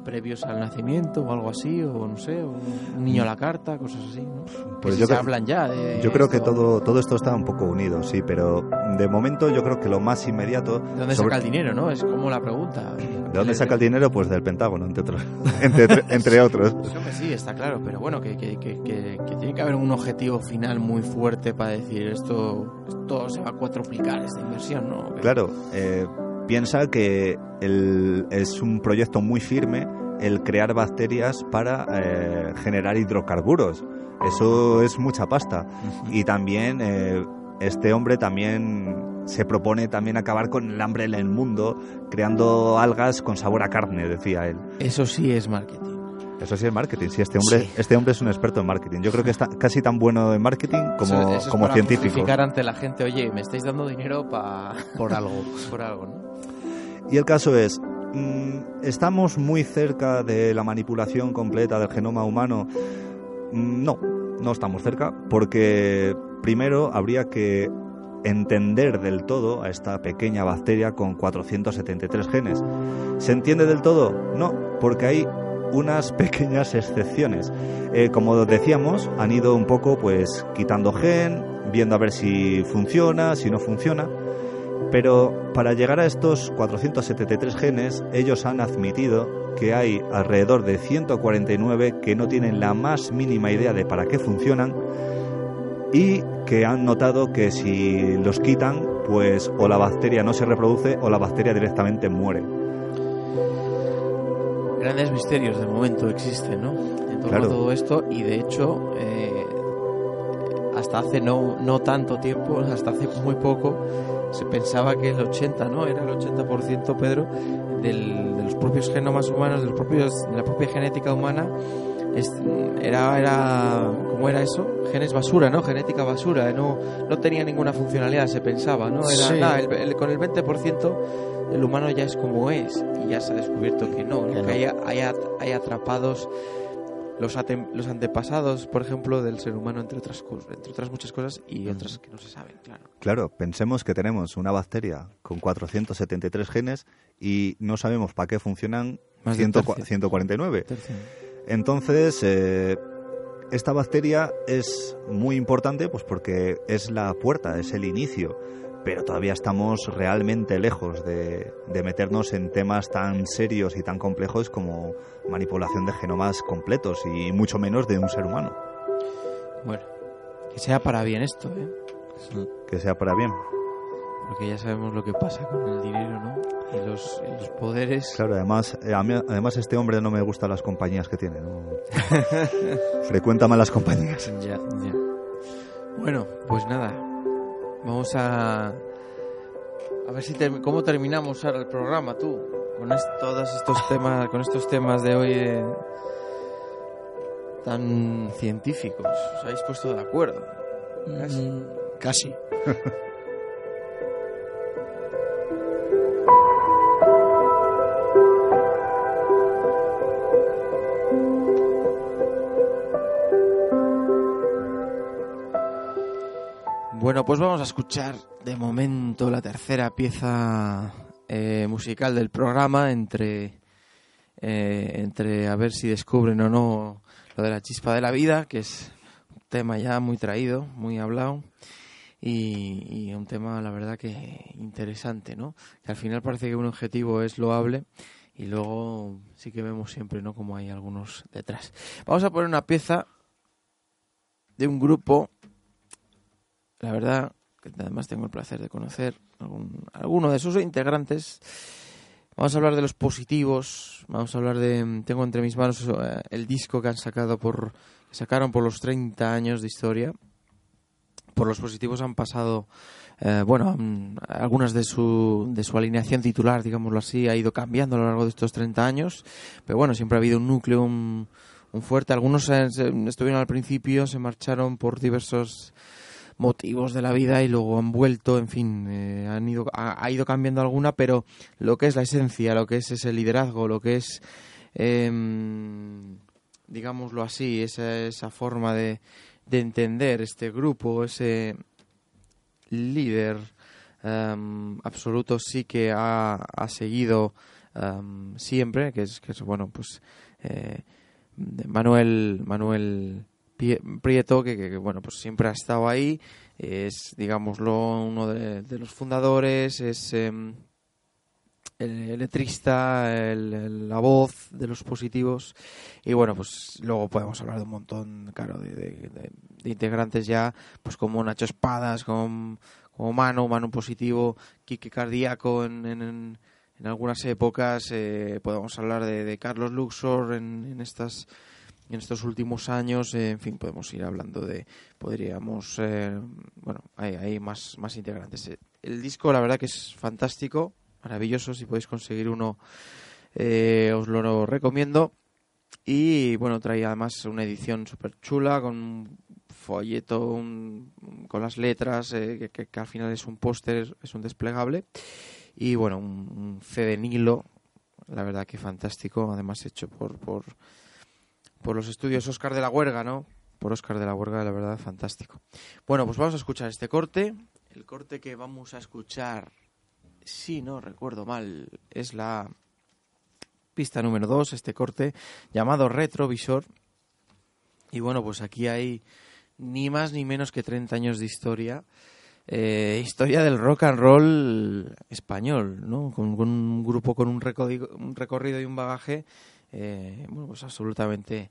Speaker 1: Previos al nacimiento o algo así, o no sé, un niño a la carta, cosas así, ¿no?
Speaker 3: Pues yo hablan ya de Yo creo que todo, todo esto está un poco unido, sí, pero de momento yo creo que lo más inmediato...
Speaker 1: ¿De dónde saca el dinero, no? Es como la pregunta.
Speaker 3: ¿De dónde saca el dinero? Pues del Pentágono, entre otros. [LAUGHS] [LAUGHS] entre, otros.
Speaker 1: Eso que sí, está claro, pero bueno, que, que, que, que, tiene que haber un objetivo final muy fuerte para decir esto, esto se va a cuatroplicar, esta inversión, ¿no?
Speaker 3: Claro, eh, piensa que el, es un proyecto muy firme el crear bacterias para eh, generar hidrocarburos. Eso es mucha pasta. Y también eh, este hombre también se propone también acabar con el hambre en el mundo creando algas con sabor a carne, decía él.
Speaker 1: Eso sí es marketing.
Speaker 3: Eso sí es marketing. Sí, este hombre, este hombre es un experto en marketing. Yo creo que está casi tan bueno en marketing como, como para científico.
Speaker 1: ante la gente, oye, me estáis dando dinero para
Speaker 2: por algo, [LAUGHS]
Speaker 1: por algo, ¿no?
Speaker 3: Y el caso es, mm, ¿estamos muy cerca de la manipulación completa del genoma humano? Mm, no, no estamos cerca, porque primero habría que entender del todo a esta pequeña bacteria con 473 genes. ¿Se entiende del todo? No, porque hay unas [LAUGHS] pequeñas excepciones. Eh, como decíamos, han ido un poco pues quitando gen, viendo a ver si funciona, si no funciona. Pero para llegar a estos 473 genes, ellos han admitido que hay alrededor de 149 que no tienen la más mínima idea de para qué funcionan y que han notado que si los quitan, pues o la bacteria no se reproduce o la bacteria directamente muere.
Speaker 1: Grandes misterios de momento existen, ¿no? En todo esto y de hecho eh, hasta hace no, no tanto tiempo, hasta hace muy poco, se pensaba que el 80, ¿no? Era el 80%, Pedro, del, de los propios genomas humanos, de, los propios, de la propia genética humana, era, era, ¿cómo era eso? Genes basura, ¿no? Genética basura, no, no tenía ninguna funcionalidad, se pensaba, ¿no? Era, con el 20% el humano ya es como es y ya se ha descubierto que no, que, Hay, hay, hay, atrapados los, los antepasados, por ejemplo, del ser humano, entre otras, entre otras muchas cosas y otras que no se saben, claro.
Speaker 3: Claro, pensemos que tenemos una bacteria con 473 genes y no sabemos para qué funcionan 149. Entonces, eh, esta bacteria es muy importante pues porque es la puerta, es el inicio, pero todavía estamos realmente lejos de, meternos en temas tan serios y tan complejos como manipulación de genomas completos y mucho menos de un ser humano.
Speaker 1: Bueno, que sea para bien esto, ¿eh?
Speaker 3: Que sea para bien.
Speaker 1: Porque ya sabemos lo que pasa con el dinero, ¿no? y los, poderes.
Speaker 3: Claro, además, eh, además este hombre no me gusta las compañías que tiene. ¿no? [LAUGHS] Frecuenta malas compañías.
Speaker 1: Ya, ya. Bueno, pues nada. Vamos a a ver si cómo terminamos ahora el programa, tú, con todos estos temas, con estos temas de hoy eh, tan científicos. ¿Os habéis puesto de acuerdo?
Speaker 2: Casi. Mm, casi.
Speaker 1: Bueno, pues vamos a escuchar de momento la tercera pieza eh, musical del programa entre, eh, entre a ver si descubren o no lo de la chispa de la vida, que es un tema ya muy traído, muy hablado. Y, un tema, la verdad, que interesante, ¿no? Que al final parece que un objetivo es loable y luego sí que vemos siempre, ¿no? Como hay algunos detrás. Vamos a poner una pieza de un grupo la verdad que además tengo el placer de conocer algún, alguno de sus integrantes. Vamos a hablar de los positivos, vamos a hablar de, tengo entre mis manos eh, el disco que han sacado por, que sacaron por los 30 años de historia. Por los positivos han pasado, eh, bueno, algunas de su, de su alineación titular, digámoslo así, ha ido cambiando a lo largo de estos 30 años, pero bueno, siempre ha habido un núcleo, un, un fuerte. Algunos estuvieron al principio, se marcharon por diversos motivos de la vida y luego han vuelto, en fin, eh, han ido, ha, ido cambiando alguna, pero lo que es la esencia, lo que es ese liderazgo, lo que es, em, digámoslo así, esa, esa forma de, de entender este grupo, ese líder em, absoluto sí que ha, ha seguido em, siempre, que es, que es bueno, pues eh, Manuel, Manuel Prieto, que, bueno, pues siempre ha estado ahí, es, digámoslo, uno de, los fundadores, es em, el letrista, la voz de los positivos, y bueno, pues luego podemos hablar de un montón, claro, de, integrantes ya, pues como Nacho Espadas, como, Mano, Mano Positivo, Quique Cardíaco en, en, algunas épocas, eh, podemos hablar de, Carlos Luxor en, en estas en estos últimos años, eh, en fin, podemos ir hablando de, podríamos, eh, bueno, hay, más, más integrantes. El disco, la verdad que es fantástico, maravilloso, si podéis conseguir uno, eh, os lo recomiendo. Y bueno, trae además una edición súper chula con un folleto con las letras, que, que, al final es un póster, es un desplegable. Y bueno, un, un Nilo, la verdad que fantástico, además hecho por, por por los estudios Oscar de la Huerga, ¿no? Por Oscar de la Huerga, la verdad, fantástico. Bueno, pues vamos a escuchar este corte. El corte que vamos a escuchar, si no recuerdo mal, es la pista número 2, este corte llamado Retrovisor. Y bueno, pues aquí hay ni más ni menos que 30 años de historia. Eh, historia del rock and roll español, ¿no? Con, un grupo con un un recorrido y un bagaje, eh, bueno, pues absolutamente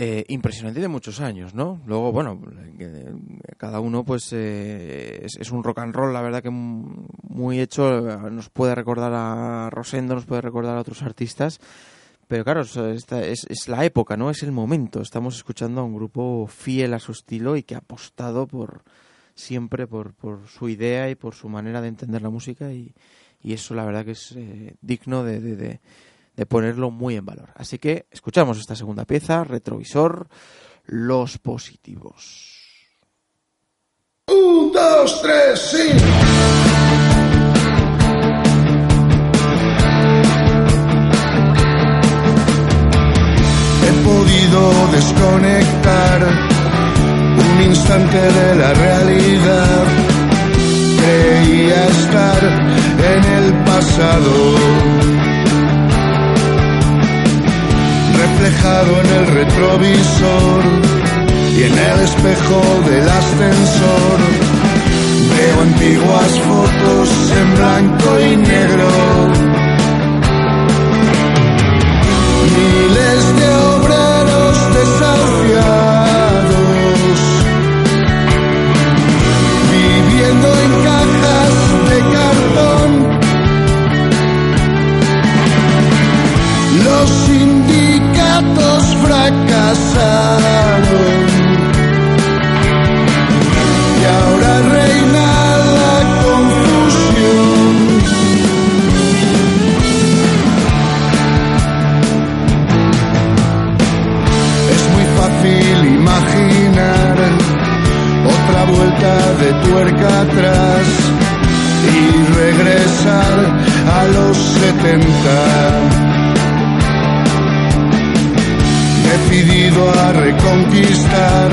Speaker 1: eh, impresionante de muchos años, ¿no? Luego, bueno, cada uno pues eh, es, un rock and roll, la verdad que muy hecho, nos puede recordar a Rosendo, nos puede recordar a otros artistas, pero claro, esta es, la época, ¿no? Es el momento. Estamos escuchando a un grupo fiel a su estilo y que ha apostado por siempre por, por su idea y por su manera de entender la música y, y eso la verdad que es eh, digno de ponerlo muy en valor. Así que escuchamos esta segunda pieza, retrovisor, los positivos.
Speaker 4: Un, dos, tres, sí. He podido desconectar un instante de la realidad. Creía estar en el pasado reflejado en el retrovisor y en el espejo del ascensor. Veo antiguas fotos en blanco y negro. Miles de tuerca atrás y regresar a los setenta decidido a reconquistar,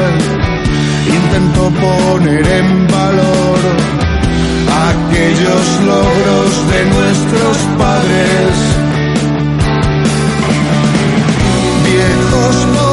Speaker 4: intento poner en valor aquellos logros de nuestros padres. Viejos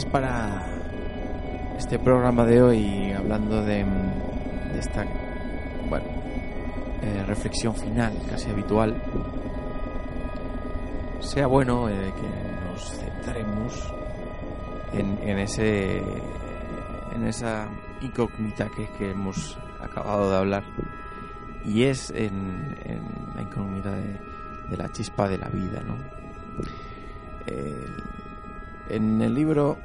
Speaker 1: quizás para este programa de hoy, hablando de, esta bueno, eh, reflexión final casi habitual, sea bueno eh, que nos centremos en, en, ese en esa incógnita que, que, hemos acabado de hablar y es en, la incógnita de, de, la chispa de la vida ¿no? Eh, en el libro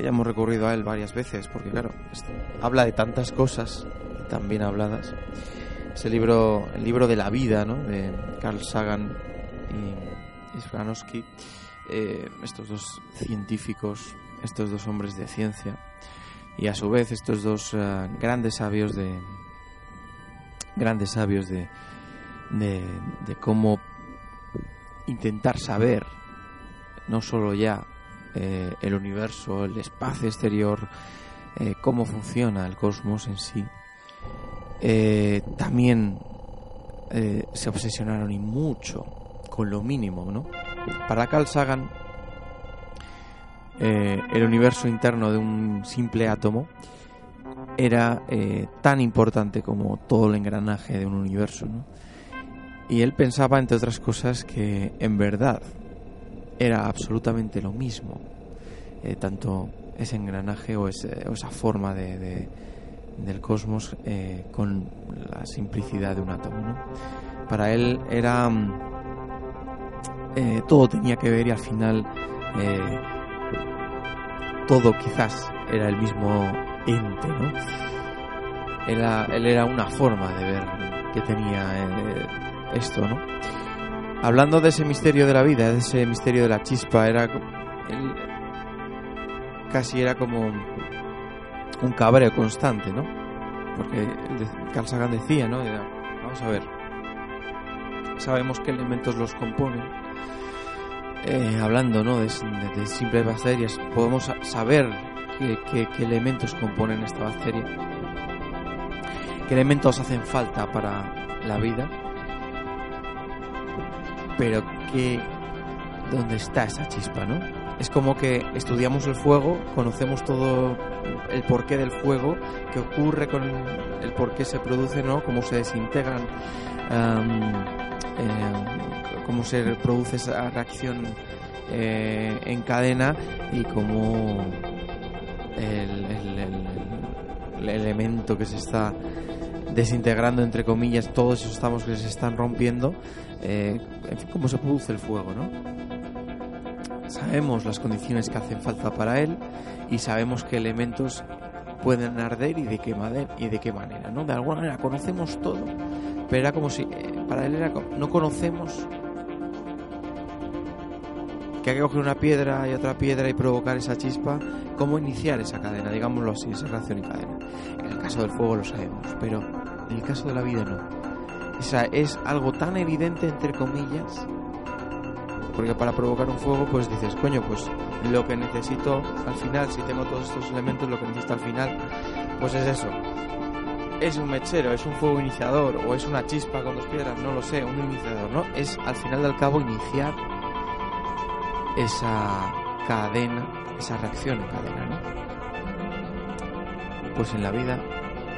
Speaker 1: ya hemos recurrido a él varias veces porque claro este, habla de tantas cosas tan bien habladas es el libro el libro de la vida ¿no? de Carl Sagan y Swarovski, eh, estos dos científicos, estos dos hombres de ciencia, y a su vez estos dos uh, grandes sabios de grandes sabios de, de, cómo intentar saber no solo ya eh, el universo, el espacio exterior, eh, cómo funciona el cosmos en sí, eh, también se obsesionaron y mucho con lo mínimo, ¿no? Para Carl Sagan, el universo interno de un simple átomo era tan importante como todo el engranaje de un universo, ¿no? Y él pensaba, entre otras cosas, que en verdad era absolutamente lo mismo, eh, tanto ese engranaje o, ese, o esa forma de, de, del cosmos eh, con la simplicidad de un átomo. ¿no? Para él era eh, todo tenía que ver y al final todo quizás era el mismo ente, ¿no? Era, él era una forma de ver que tenía esto, ¿no? Hablando de ese misterio de la vida, de ese misterio de la chispa, era casi era como un cabreo constante, ¿no? Porque Carl Sagan decía, ¿no? Era, vamos a ver, sabemos qué elementos los componen, eh, hablando ¿no? de, simples bacterias, podemos saber qué, elementos componen esta bacteria, qué elementos hacen falta para la vida, pero que, dónde está esa chispa, ¿no? Es como que estudiamos el fuego, conocemos todo el porqué del fuego, qué ocurre con el por qué se produce, ¿no? Cómo se desintegran. Eh, cómo se produce esa reacción eh, en cadena y cómo el, elemento que se está desintegrando entre comillas todos esos estamos que se están rompiendo eh, en fin, cómo se produce el fuego no sabemos las condiciones que hacen falta para él y sabemos qué elementos pueden arder y de qué manera y de qué manera no de alguna manera conocemos todo pero era como si eh, para él era no conocemos que hay que coger una piedra y otra piedra y provocar esa chispa, cómo iniciar esa cadena, digámoslo así, esa reacción en cadena. En el caso del fuego lo sabemos, pero en el caso de la vida no. O sea, es algo tan evidente, entre comillas, porque para provocar un fuego, pues dices, coño, pues lo que necesito al final, si tengo todos estos elementos, lo que necesito al final, pues es eso, es un mechero, es un fuego iniciador o es una chispa con dos piedras, no lo sé, un iniciador, ¿no? Es al final del cabo iniciar esa cadena, esa reacción en cadena, ¿no? Pues en la vida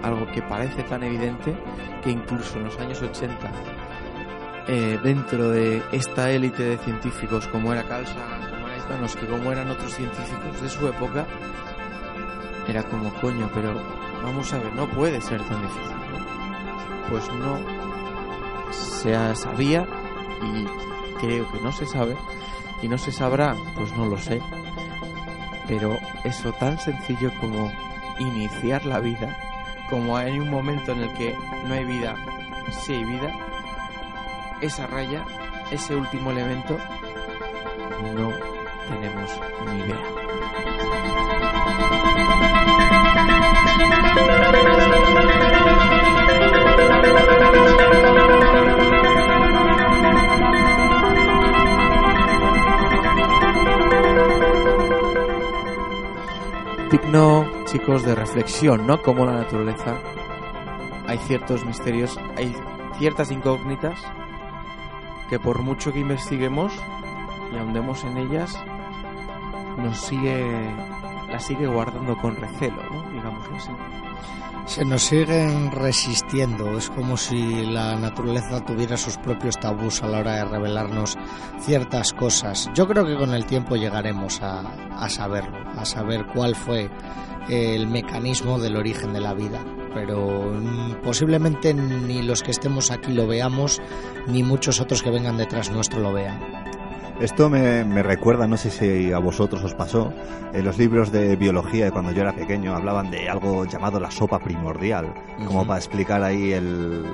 Speaker 1: algo que parece tan evidente que incluso en los años 80 eh, dentro de esta élite de científicos como era Carl como era como eran otros científicos de su época, era como coño, pero vamos a ver, no puede ser tan difícil. ¿no? Pues no se sabía y creo que no se sabe y no se sabrá, pues no lo sé. Pero eso tan sencillo como iniciar la vida, como hay un momento en el que no hay vida, sí hay vida, esa raya, ese último elemento, no tenemos ni idea. De reflexión, ¿no? Como la naturaleza hay ciertos misterios, hay ciertas incógnitas que por mucho que investiguemos y ahondemos en ellas, nos sigue, la sigue guardando con recelo, ¿no? Digámoslo así.
Speaker 2: Se nos siguen resistiendo, es como si la naturaleza tuviera sus propios tabús a la hora de revelarnos ciertas cosas. Yo creo que con el tiempo llegaremos a saberlo, a saber cuál fue el mecanismo del origen de la vida pero mm, posiblemente ni los que estemos aquí lo veamos, ni muchos otros que vengan detrás nuestro lo vean.
Speaker 3: Esto me, recuerda, no sé si a vosotros os pasó, en los libros de biología de cuando yo era pequeño hablaban de algo llamado la sopa primordial, como para explicar ahí el,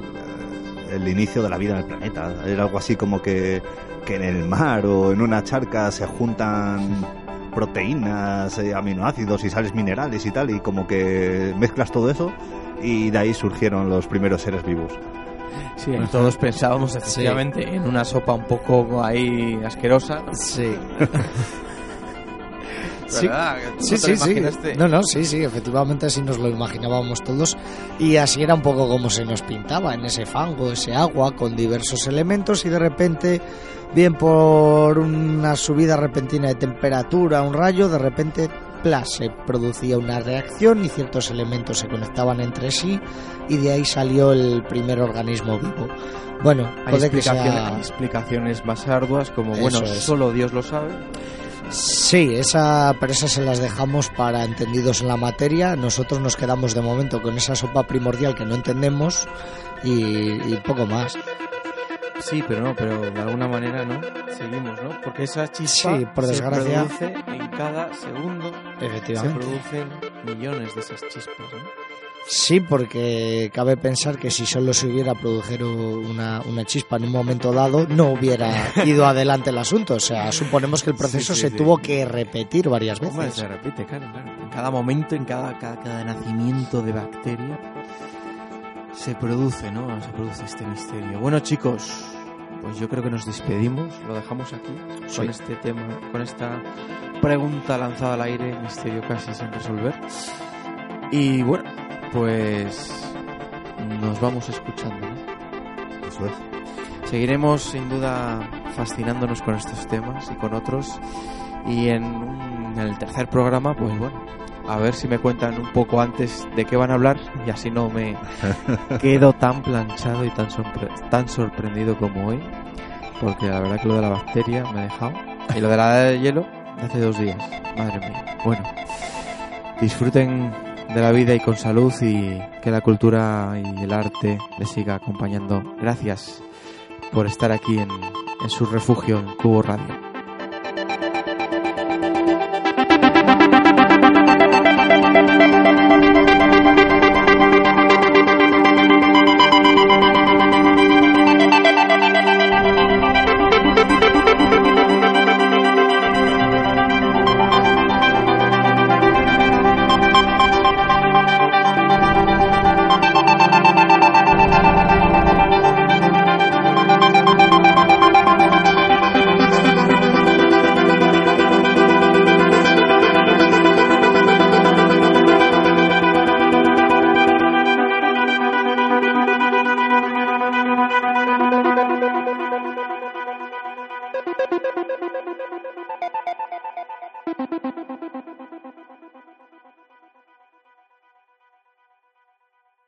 Speaker 3: el inicio de la vida en el planeta. Era algo así como que, que en el mar o en una charca se juntan proteínas, eh, aminoácidos y sales minerales y tal, y como que mezclas todo eso y de ahí surgieron los primeros seres vivos.
Speaker 1: Sí, todos pensábamos efectivamente en una sopa un poco ahí asquerosa.
Speaker 2: Sí. [LAUGHS] Sí, sí, sí, sí. No, no, sí, sí, efectivamente así nos lo imaginábamos todos y así era un poco como se nos pintaba en ese fango, ese agua con diversos elementos y de repente, bien por una subida repentina de temperatura, un rayo, de repente se producía una reacción y ciertos elementos se conectaban entre sí y de ahí salió el primer organismo vivo. Bueno,
Speaker 1: hay puede que sea... explicaciones más arduas como, bueno, solo Dios lo sabe.
Speaker 2: Sí, esa, pero esas se las dejamos para entendidos en la materia. Nosotros nos quedamos de momento con esa sopa primordial que no entendemos y poco más.
Speaker 1: Sí, pero no, pero de alguna manera no. Seguimos, ¿no? Porque esa chispa
Speaker 2: sí, por desgracia.
Speaker 1: se produce en cada segundo.
Speaker 2: Efectivamente.
Speaker 1: Se producen millones de esas chispas, ¿no?
Speaker 2: Sí, porque cabe pensar que si solo se hubiera producido una, una, chispa en un momento dado, no hubiera [LAUGHS] ido adelante el asunto. O sea, suponemos que el proceso se tuvo que repetir varias veces.
Speaker 1: se repite, claro, claro. En cada momento, en cada, cada, cada nacimiento de bacteria, se produce, ¿no? Se produce este misterio. Bueno, chicos, pues yo creo que nos despedimos, lo dejamos aquí con este tema, con esta pregunta lanzada al aire, misterio casi sin resolver. Y bueno, pues nos vamos escuchando, ¿no?
Speaker 3: Eso es.
Speaker 1: Seguiremos sin duda fascinándonos con estos temas y con otros. Y en, en el tercer programa, pues bueno, a ver si me cuentan un poco antes de qué van a hablar y así no me [LAUGHS] quedo tan planchado y tan, tan sorprendido como hoy. Porque la verdad que lo de la bacteria me ha dejado. Y lo de la de hielo hace dos días. Madre mía. Bueno, disfruten de la vida y con salud y que la cultura y el arte les siga acompañando. Gracias por estar aquí en, en su refugio en Cubo Radio.